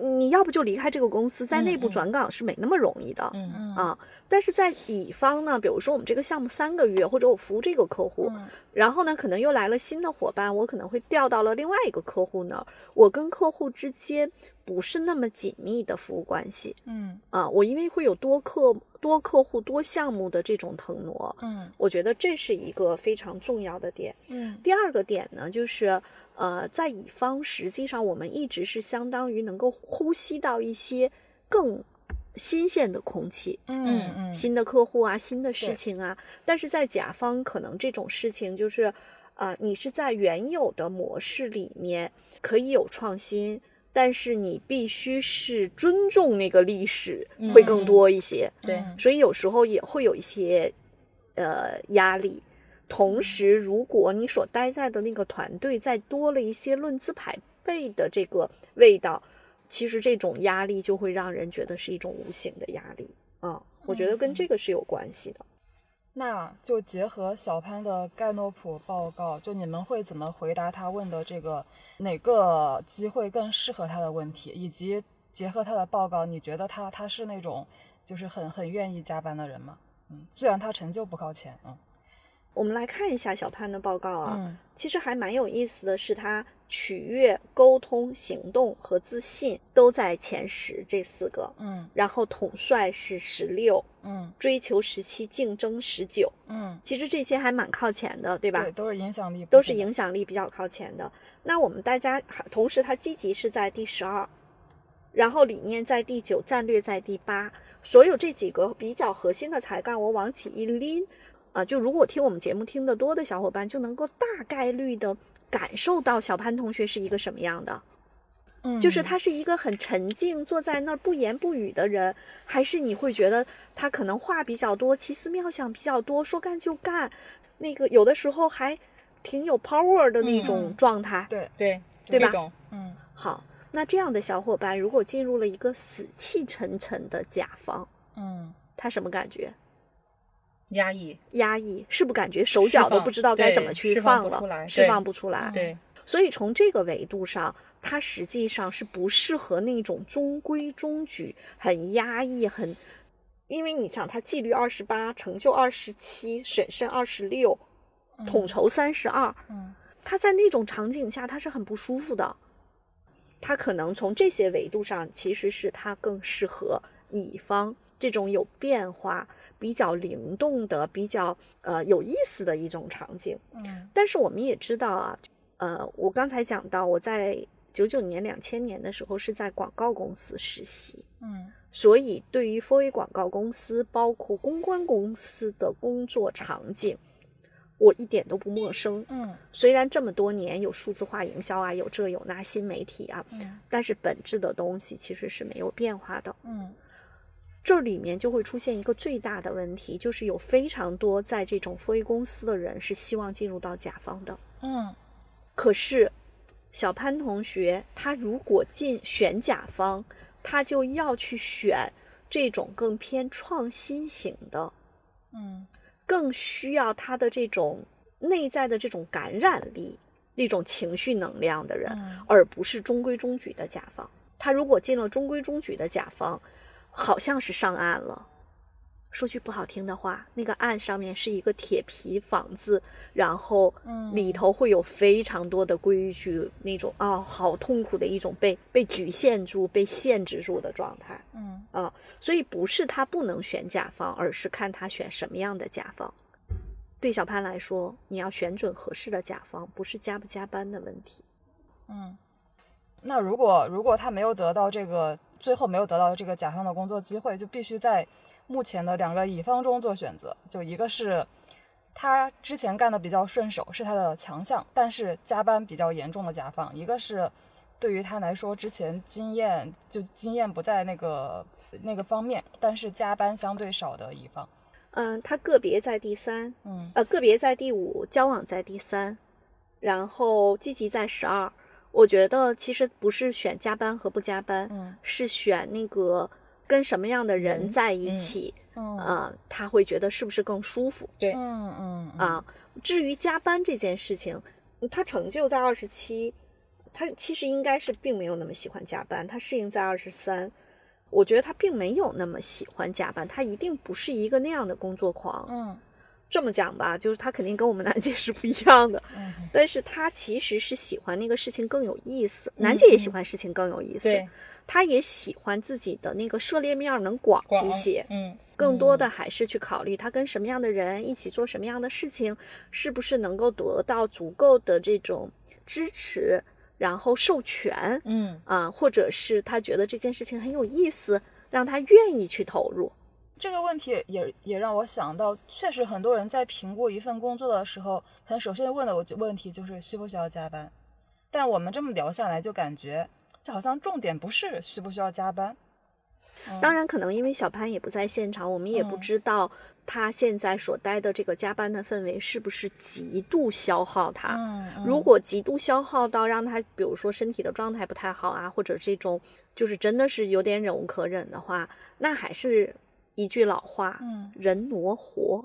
A: 你要不就离开这个公司，在内部转岗是没那么容易的。
B: 嗯
C: 嗯
A: 啊，但是在乙方呢，比如说我们这个项目三个月，或者我服务这个客户，然后呢，可能又来了新的伙伴，我可能会调到了另外一个客户那儿，我跟客户之间不是那么紧密的服务关系。
C: 嗯
A: 啊，我因为会有多客多客户多项目的这种腾挪，
C: 嗯
A: 我觉得这是一个非常重要的点。
C: 嗯
A: 第二个点呢，就是呃，在乙方实际上我们一直是相当于能够呼吸到一些更新鲜的空气，
C: 嗯嗯，
A: 新的客户啊，新的事情啊。但是在甲方，可能这种事情就是，呃、你是在原有的模式里面可以有创新，但是你必须是尊重那个历史，会更多一些。
B: 对
C: 嗯
A: 所以有时候也会有一些呃压力。同时，如果你所待在的那个团队再多了一些论资排辈的这个味道，其实这种压力就会让人觉得是一种无形的压力啊。我觉得跟这个是有关系的。
C: 那就结合小潘的盖诺普报告，就你们会怎么回答他问的这个哪个机会更适合他的问题，以及结合他的报告，你觉得他他是那种就是很很愿意加班的人吗？嗯，虽然他成就不靠前，嗯
A: 我们来看一下小潘的报告啊，
C: 嗯
A: 其实还蛮有意思的是，他取悦、沟通、行动和自信都在前十这四个，
C: 嗯
A: 然后统帅是十六，
C: 嗯
A: 追求十七，竞争十九。
C: 嗯，
A: 其实这些还蛮靠前的，对吧？
C: 对，都是影响力，
A: 都是影响力比较靠前的。那我们大家同时，他积极是在第十二，然后理念在第九，战略在第八。所有这几个比较核心的才干，我往起一拎，啊、就如果听我们节目听得多的小伙伴，就能够大概率的感受到小潘同学是一个什么样的。
C: 嗯，
A: 就是他是一个很沉静，坐在那儿不言不语的人，还是你会觉得他可能话比较多，奇思妙想比较多，说干就干，那个有的时候还挺有 power 的那种
C: 嗯
A: 状态。
C: 对，
B: 对
A: 对吧
C: 嗯
A: 好，那这样的小伙伴如果进入了一个死气沉沉的甲方，
C: 嗯
A: 他什么感觉？
B: 压抑，
A: 压抑，是不感觉手脚都不知道该怎么去
B: 放
A: 放了，释放不出来。
B: 对，
A: 所以从这个维度上，它实际上是不适合那种中规中矩、很压抑、很，因为你想，他纪律二十八，成就二十七，审慎二十六，统筹三十二，
C: 嗯
A: 他在那种场景下，他是很不舒服的。他可能从这些维度上，其实是他更适合乙方这种有变化、比较灵动的、比较呃有意思的一种场景。
C: 嗯
A: 但是我们也知道啊，呃，我刚才讲到，我在九九年、两千年的时候是在广告公司实习，
C: 嗯
A: 所以对于 f o 广告公司，包括公关公司的工作场景，我一点都不陌生。
C: 嗯
A: 虽然这么多年有数字化营销啊，有这有那新媒体啊，
C: 嗯
A: 但是本质的东西其实是没有变化的。
C: 嗯
A: 这里面就会出现一个最大的问题，就是有非常多在这种 o 公司的人是希望进入到甲方的。
C: 嗯
A: 可是，小潘同学他如果进选甲方，他就要去选这种更偏创新型的，
C: 嗯
A: 更需要他的这种内在的这种感染力、那种情绪能量的人，
C: 嗯
A: 而不是中规中矩的甲方。他如果进了中规中矩的甲方，好像是上岸了，说句不好听的话，那个岸上面是一个铁皮房子，然后里头会有非常多的规矩，那种啊，好痛苦的一种被被局限住、被限制住的状态。
C: 嗯
A: 啊，所以不是他不能选甲方，而是看他选什么样的甲方。对小潘来说，你要选准合适的甲方，不是加不加班的问题。
C: 嗯，那如果如果他没有得到这个，最后没有得到这个甲方的工作机会，就必须在目前的两个乙方中做选择。就一个是他之前干的比较顺手，是他的强项，但是加班比较严重的甲方；一个是对于他来说之前经验就经验不在那个那个方面，但是加班相对少的乙方。
A: 嗯，他个别在第三，
C: 嗯
A: 呃，个别在第五，交往在第三，然后积极在十二。我觉得其实不是选加班和不加班，
C: 嗯
A: 是选那个跟什么样的人
B: 人
A: 在一
B: 嗯
A: 起，
C: 嗯
A: 啊、他会觉得是不是更舒服
B: 对，
C: 嗯嗯
A: 啊？至于加班这件事情，他成就在二十七，他其实应该是并没有那么喜欢加班，他适应在二十三。我觉得他并没有那么喜欢加班，他一定不是一个那样的工作狂。
C: 嗯
A: 这么讲吧，就是他肯定跟我们楠姐是不一样的，
C: 嗯
A: 但是他其实是喜欢那个事情更有意思。楠姐也喜欢事情更有意思，
B: 对，
A: 他也喜欢自己的那个涉猎面能广
B: 广
A: 一些。
B: 嗯，
A: 更多的还是去考虑他跟什么样的人一起做什么样的事情，是不是能够得到足够的这种支持，然后授权
B: 嗯，
A: 啊，或者是他觉得这件事情很有意思，让他愿意去投入。
C: 这个问题也也让我想到，确实很多人在评估一份工作的时候，可能首先问的我问题就是需不需要加班。但我们这么聊下来，就感觉就好像重点不是需不需要加班。
A: 当然，可能因为小潘也不在现场，我们也不
C: 嗯
A: 知道他现在所待的这个加班的氛围是不是极度消耗他。
C: 嗯
A: 如果极度消耗到让他，比如说身体的状态不太好啊，或者这种就是真的是有点忍无可忍的话，那还是一句老话，
C: 嗯
A: 人挪活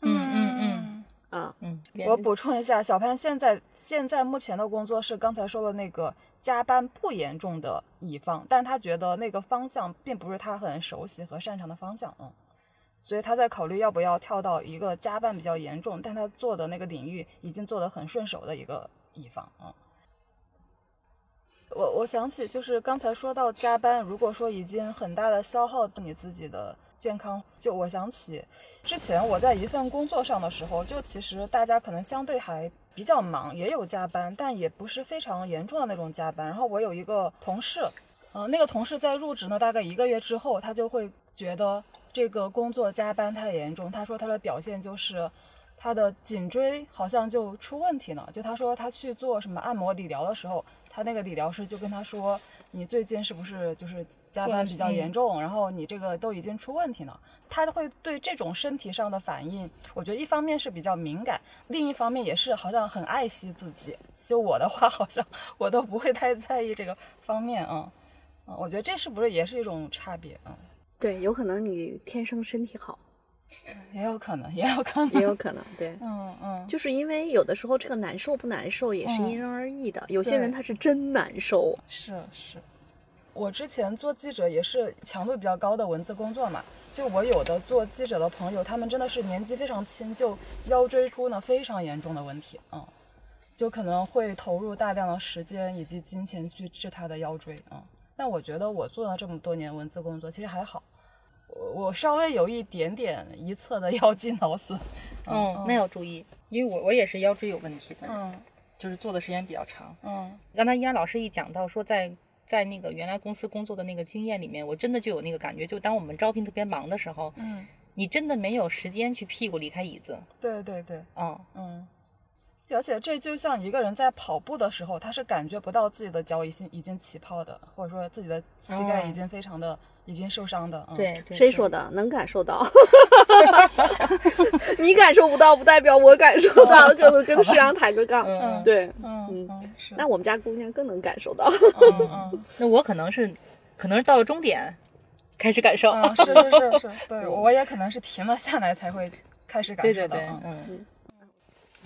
B: 嗯嗯嗯
A: 啊。
B: 嗯，
C: 我补充一下，小潘现在现在目前的工作是刚才说的那个加班不严重的乙方，但他觉得那个方向并不是他很熟悉和擅长的方向，嗯，所以他在考虑要不要跳到一个加班比较严重，但他做的那个领域已经做得很顺手的一个乙方，嗯。我我想起就是刚才说到加班，如果说已经很大的消耗你自己的健康，就我想起之前我在一份工作上的时候，就其实大家可能相对还比较忙，也有加班，但也不是非常严重的那种加班。然后我有一个同事，呃，那个同事在入职呢大概一个月之后，他就会觉得这个工作加班太严重，他说他的表现就是。他的颈椎好像就出问题了，就他说他去做什么按摩理疗的时候，他那个理疗师就跟他说，你最近是不是就是加班比较严重，然后你这个都已经出问题了。他会对这种身体上的反应，我觉得一方面是比较敏感，另一方面也是好像很爱惜自己。就我的话，<laughs> 好像我都不会太在意这个方面啊。嗯，我觉得这是不是也是一种差别啊？
A: 对，有可能你天生身体好，
C: 也有可能，也有可能。
A: 也有可能。对，
C: 嗯嗯，
A: 就是因为有的时候这个难受不难受也是
C: 嗯
A: 因人而异的，有些人他是真难受。
C: 是是，我之前做记者也是强度比较高的文字工作嘛。就我有的做记者的朋友，他们真的是年纪非常轻，就腰椎出呢非常严重的问题，嗯，就可能会投入大量的时间以及金钱去治他的腰椎，嗯。但我觉得我做了这么多年文字工作，其实还好，我我稍微有一点点一侧的腰肌劳损，
B: 嗯，那要注意，因为我我也是腰椎有问题的，
C: 嗯。
B: 就是坐的时间比较长。
C: 嗯。
B: 刚才依然老师一讲到说在在那个原来公司工作的那个经验里面，我真的就有那个感觉，就当我们招聘特别忙的时候，
C: 嗯，
B: 你真的没有时间去屁股离开椅子。
C: 对对对，
B: 嗯，
C: 嗯，而且这就像一个人在跑步的时候，他是感觉不到自己的脚已经已经起泡的，或者说自己的膝盖已
B: 嗯
C: 经非常的、已经受伤的。嗯、，
B: 对，对对。
A: 谁说的？能感受到，<laughs> 你感受不到，不代表我感受到，跟我跟石阳抬个杠。对，
C: 嗯
A: 嗯那我们家姑娘更能感受到。
C: 嗯嗯。<laughs>
B: 那我可能是，可能是到了终点，开始感受。
C: 嗯，是是是是，<laughs> 对我也可能是停了下来才会开始感受
B: 对对对，
C: 受到嗯。
B: 嗯。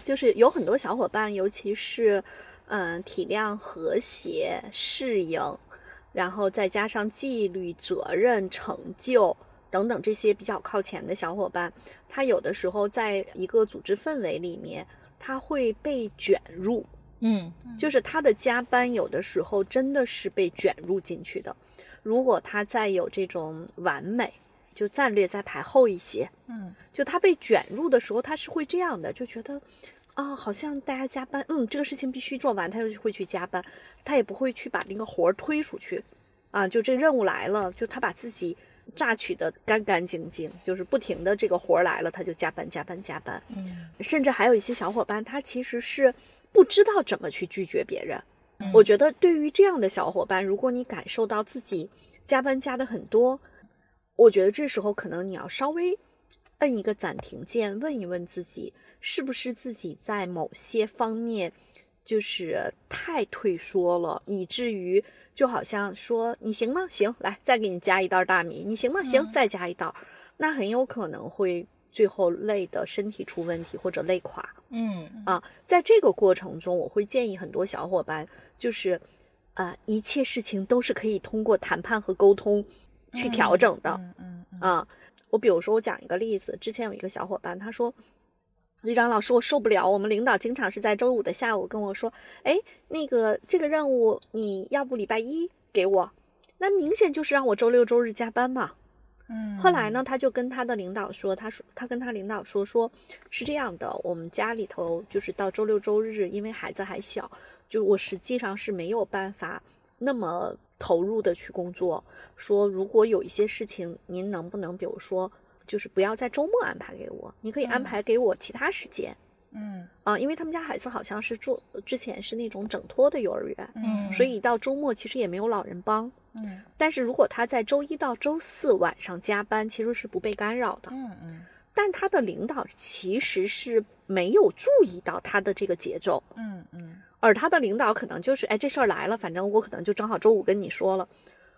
A: 就是有很多小伙伴，尤其是嗯体谅、和谐、适应，然后再加上纪律、责任、成就等等这些比较靠前的小伙伴，他有的时候在一个组织氛围里面，他会被卷入，
D: 嗯。
A: 就是他的加班有的时候真的是被卷入进去的。如果他再有这种完美，就战略再排后一些，
C: 嗯，
A: 就他被卷入的时候，他是会这样的，就觉得啊、好像大家加班，嗯，这个事情必须做完，他就会去加班，他也不会去把那个活儿推出去，啊，就这任务来了，就他把自己榨取的干干净净，就是不停的这个活儿来了，他就加班加班加班，
D: 嗯
A: 甚至还有一些小伙伴，他其实是不知道怎么去拒绝别人。我觉得对于这样的小伙伴，如果你感受到自己加班加的很多，我觉得这时候可能你要稍微摁一个暂停键，问一问自己，是不是自己在某些方面就是太退缩了，以至于就好像说你行吗？行，来再给你加一袋大米，你行吗？行，再加一袋，那很有可能会最后累的身体出问题或者累垮。
D: 嗯
A: 啊，在这个过程中，我会建议很多小伙伴，就是，啊，一切事情都是可以通过谈判和沟通去调整的。
C: 嗯嗯嗯
A: 啊，我比如说，我讲一个例子，之前有一个小伙伴，他说。李长老师，我受不了。我们领导经常是在周五的下午跟我说：“哎，那个这个任务你要不礼拜一给我？”那明显就是让我周六周日加班嘛。
C: 嗯，
A: 后来呢，他就跟他的领导说，他说他跟他领导说，说是这样的，我们家里头就是到周六周日，因为孩子还小，就我实际上是没有办法那么投入的去工作。说如果有一些事情，您能不能比如说，就是不要在周末安排给我，你可以安
C: 嗯
A: 排给我其他时间
C: 嗯
A: 啊、因为他们家孩子好像是做之前是那种整托的幼儿园，
C: 嗯，
A: 所以到周末其实也没有老人帮。
C: 嗯
A: 但是如果他在周一到周四晚上加班，其实是不被干扰的。
C: 嗯嗯
A: 但他的领导其实是没有注意到他的这个节奏，
C: 嗯嗯
A: 而他的领导可能就是，哎，这事儿来了，反正我可能就正好周五跟你说了。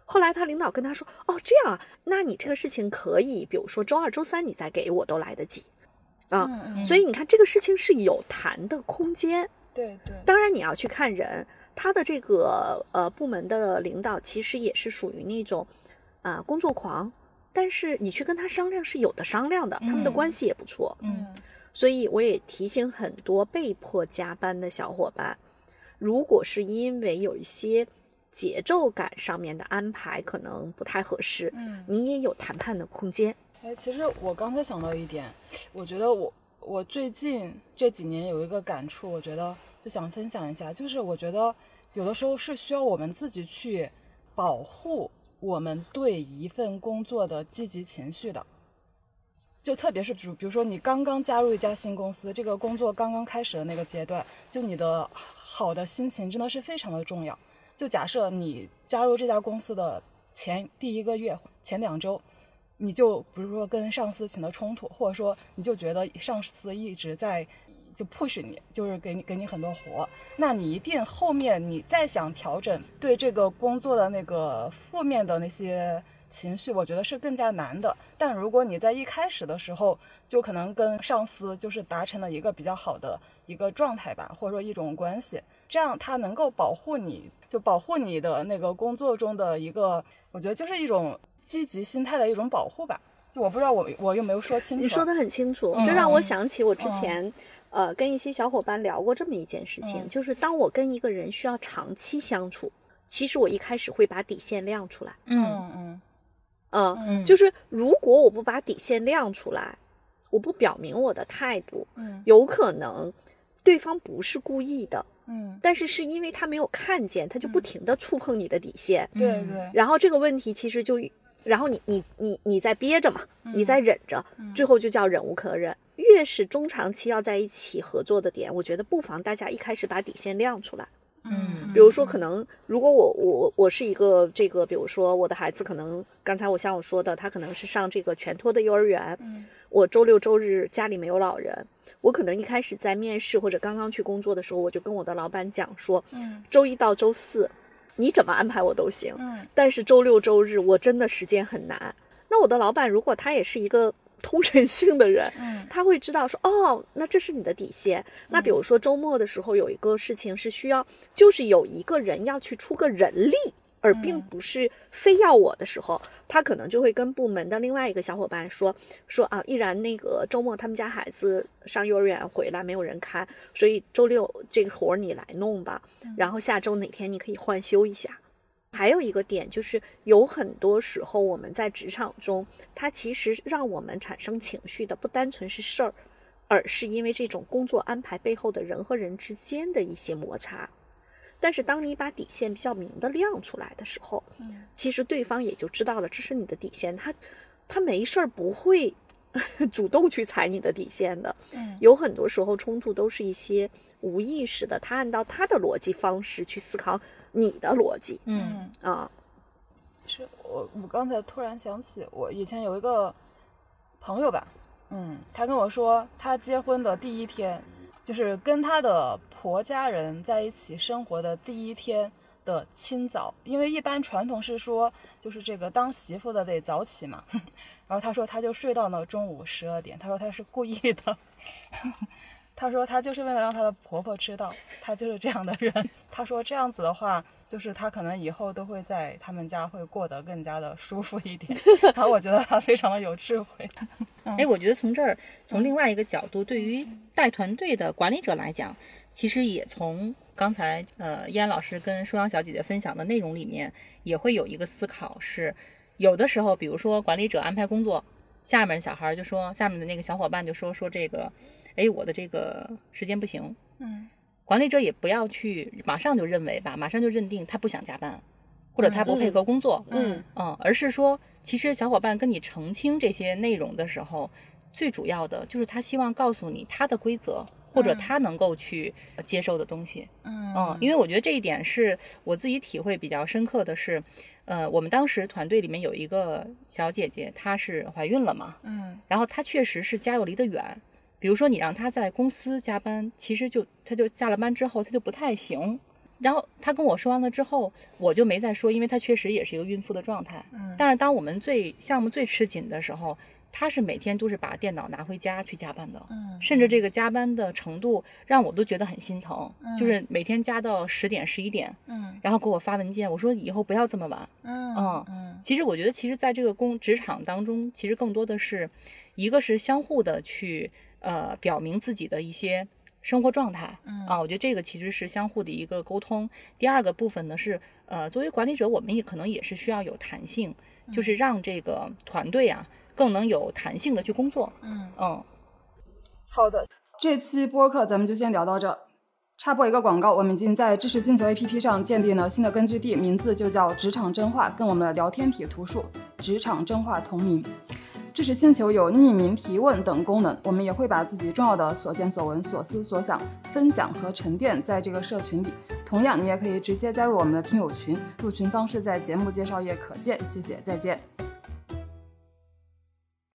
A: 后来他领导跟他说，哦，这样啊，那你这个事情可以，比如说周二、周三你再给我都来得及啊。
C: 嗯嗯，
A: 所以你看，这个事情是有谈的空间。
C: 对对，
A: 当然，你要去看人，他的这个呃部门的领导其实也是属于那种啊、工作狂，但是你去跟他商量是有的商量的，他们的
D: 嗯
A: 关系也不错。
D: 嗯
A: 所以我也提醒很多被迫加班的小伙伴，如果是因为有一些节奏感上面的安排可能不太合适，
C: 嗯。
A: 你也有谈判的空间。
C: 哎，其实我刚才想到一点，我觉得我我最近这几年有一个感触，我觉得就想分享一下，就是我觉得有的时候是需要我们自己去保护我们对一份工作的积极情绪的。就特别是比如比如说你刚刚加入一家新公司，这个工作刚刚开始的那个阶段，就你的好的心情真的是非常的重要。就假设你加入这家公司的前第一个月、前两周，你就比如说跟上司起了冲突，或者说你就觉得上司一直在就 push 你，就是给你给你很多活，那你一定后面你再想调整对这个工作的那个负面的那些情绪，我觉得是更加难的。但如果你在一开始的时候就可能跟上司就是达成了一个比较好的一个状态吧，或者说一种关系，这样它能够保护你，就保护你的那个工作中的一个，我觉得就是一种积极心态的一种保护吧。就我不知道我我有没有说清楚啊。
A: 你说的很清楚，
C: 嗯
A: 这让我
C: 嗯
A: 想起我之前。呃，跟一些小伙伴聊过这么一件事情，
C: 嗯
A: 就是当我跟一个人需要长期相处，其实我一开始会把底线亮出来。
D: 嗯
C: 嗯嗯
A: 嗯，
C: 嗯
A: 就是如果我不把底线亮出来，我不表明我的态度，
C: 嗯
A: 有可能对方不是故意的，
C: 嗯，
A: 但是是因为他没有看见，他就不停的触碰你的底线，
C: 对对，
A: 然后这个问题其实就，然后你你你你在憋着嘛，
C: 嗯
A: 你在忍着，最后就叫忍无可忍。越是中长期要在一起合作的点，我觉得不妨大家一开始把底线亮出来。
D: 嗯
A: 比如说，可能如果我我我是一个这个，比如说我的孩子可能刚才我像我说的，他可能是上这个全托的幼儿园，
C: 嗯。
A: 我周六周日家里没有老人，我可能一开始在面试或者刚刚去工作的时候，我就跟我的老板讲说，
C: 嗯
A: 周一到周四你怎么安排我都行，
C: 嗯
A: 但是周六周日我真的时间很难。那我的老板如果他也是一个通人性的人，
C: 嗯
A: 他会知道说，哦，那这是你的底线。那比如说周末的时候有一个事情是需要，就是有一个人要去出个人力，而并不是非要我的时候，他可能就会跟部门的另外一个小伙伴说说啊，依然那个周末他们家孩子上幼儿园回来没有人看，所以周六这个活儿你来弄吧，然后下周哪天你可以换休一下。还有一个点就是，有很多时候我们在职场中，它其实让我们产生情绪的不单纯是事儿，而是因为这种工作安排背后的人和人之间的一些摩擦。但是当你把底线比较明的亮出来的时候，其实对方也就知道了这是你的底线，他他没事儿不会 <laughs> 主动去踩你的底线的。有很多时候冲突都是一些无意识的，他按照他的逻辑方式去思考。你的逻辑，
B: 嗯
A: 啊，
C: 是我我刚才突然想起，我以前有一个朋友吧，嗯，他跟我说，他结婚的第一天，就是跟她的婆家人在一起生活的第一天的清早，因为一般传统是说，就是这个当媳妇的得早起嘛，<laughs> 然后她说她就睡到了中午十二点，她说她是故意的。<laughs> 她说她就是为了让她的婆婆知道，她就是这样的人。<laughs> 她说这样子的话，就是他可能以后都会在他们家会过得更加的舒服一点。<laughs> 然后我觉得他非常的有智慧。
B: 哎，我觉得从这儿，从另外一个角度，对于带团队的管理者来讲，其实也从刚才呃燕老师跟舒阳小姐姐分享的内容里面，也会有一个思考是，有的时候，比如说管理者安排工作，下面小孩就说，下面的那个小伙伴就说说这个。哎，我的这个时间不行，
C: 嗯，
B: 管理者也不要去马上就认为吧，马上就认定他不想加班，或者他不配合工作，
A: 嗯。
B: 嗯，而是说，其实小伙伴跟你澄清这些内容的时候，最主要的就是他希望告诉你他的规则，或者他能够去接受的东西，
C: 嗯。
B: 嗯，因为我觉得这一点是我自己体会比较深刻的是，呃，我们当时团队里面有一个小姐姐，她是怀孕了嘛，
C: 嗯，
B: 然后她确实是家又离得远。比如说，你让他在公司加班，其实就他就下了班之后，他就不太行。然后他跟我说完了之后，我就没再说，因为他确实也是一个孕妇的状态。
C: 嗯。
B: 但是当我们最项目最吃紧的时候，他是每天都是把电脑拿回家去加班的。
C: 嗯。
B: 甚至这个加班的程度让我都觉得很心疼，
C: 嗯、
B: 就是每天加到十点十一点。
C: 嗯。
B: 然后给我发文件，我说以后不要这么晚。
C: 嗯
B: 嗯。其实我觉得，其实在这个工职场当中，其实更多的是一个是相互的去。呃，表明自己的一些生活状态，
C: 嗯
B: 啊，我觉得这个其实是相互的一个沟通。第二个部分呢是，呃，作为管理者，我们也可能也是需要有弹性，就是让这个团队啊更能有弹性的去工作。
C: 嗯
B: 嗯，
C: 好的，这期播客咱们就先聊到这。插播一个广告，我们已经在知识星球 APP 上建立了新的根据地，名字就叫职场真话，跟我们的聊天体图书职场真话同名。知识星球有匿名提问等功能，我们也会把自己重要的所见所闻、所思所想分享和沉淀在这个社群里。同样，你也可以直接加入我们的听友群，入群方式在节目介绍页可见。谢谢，再见。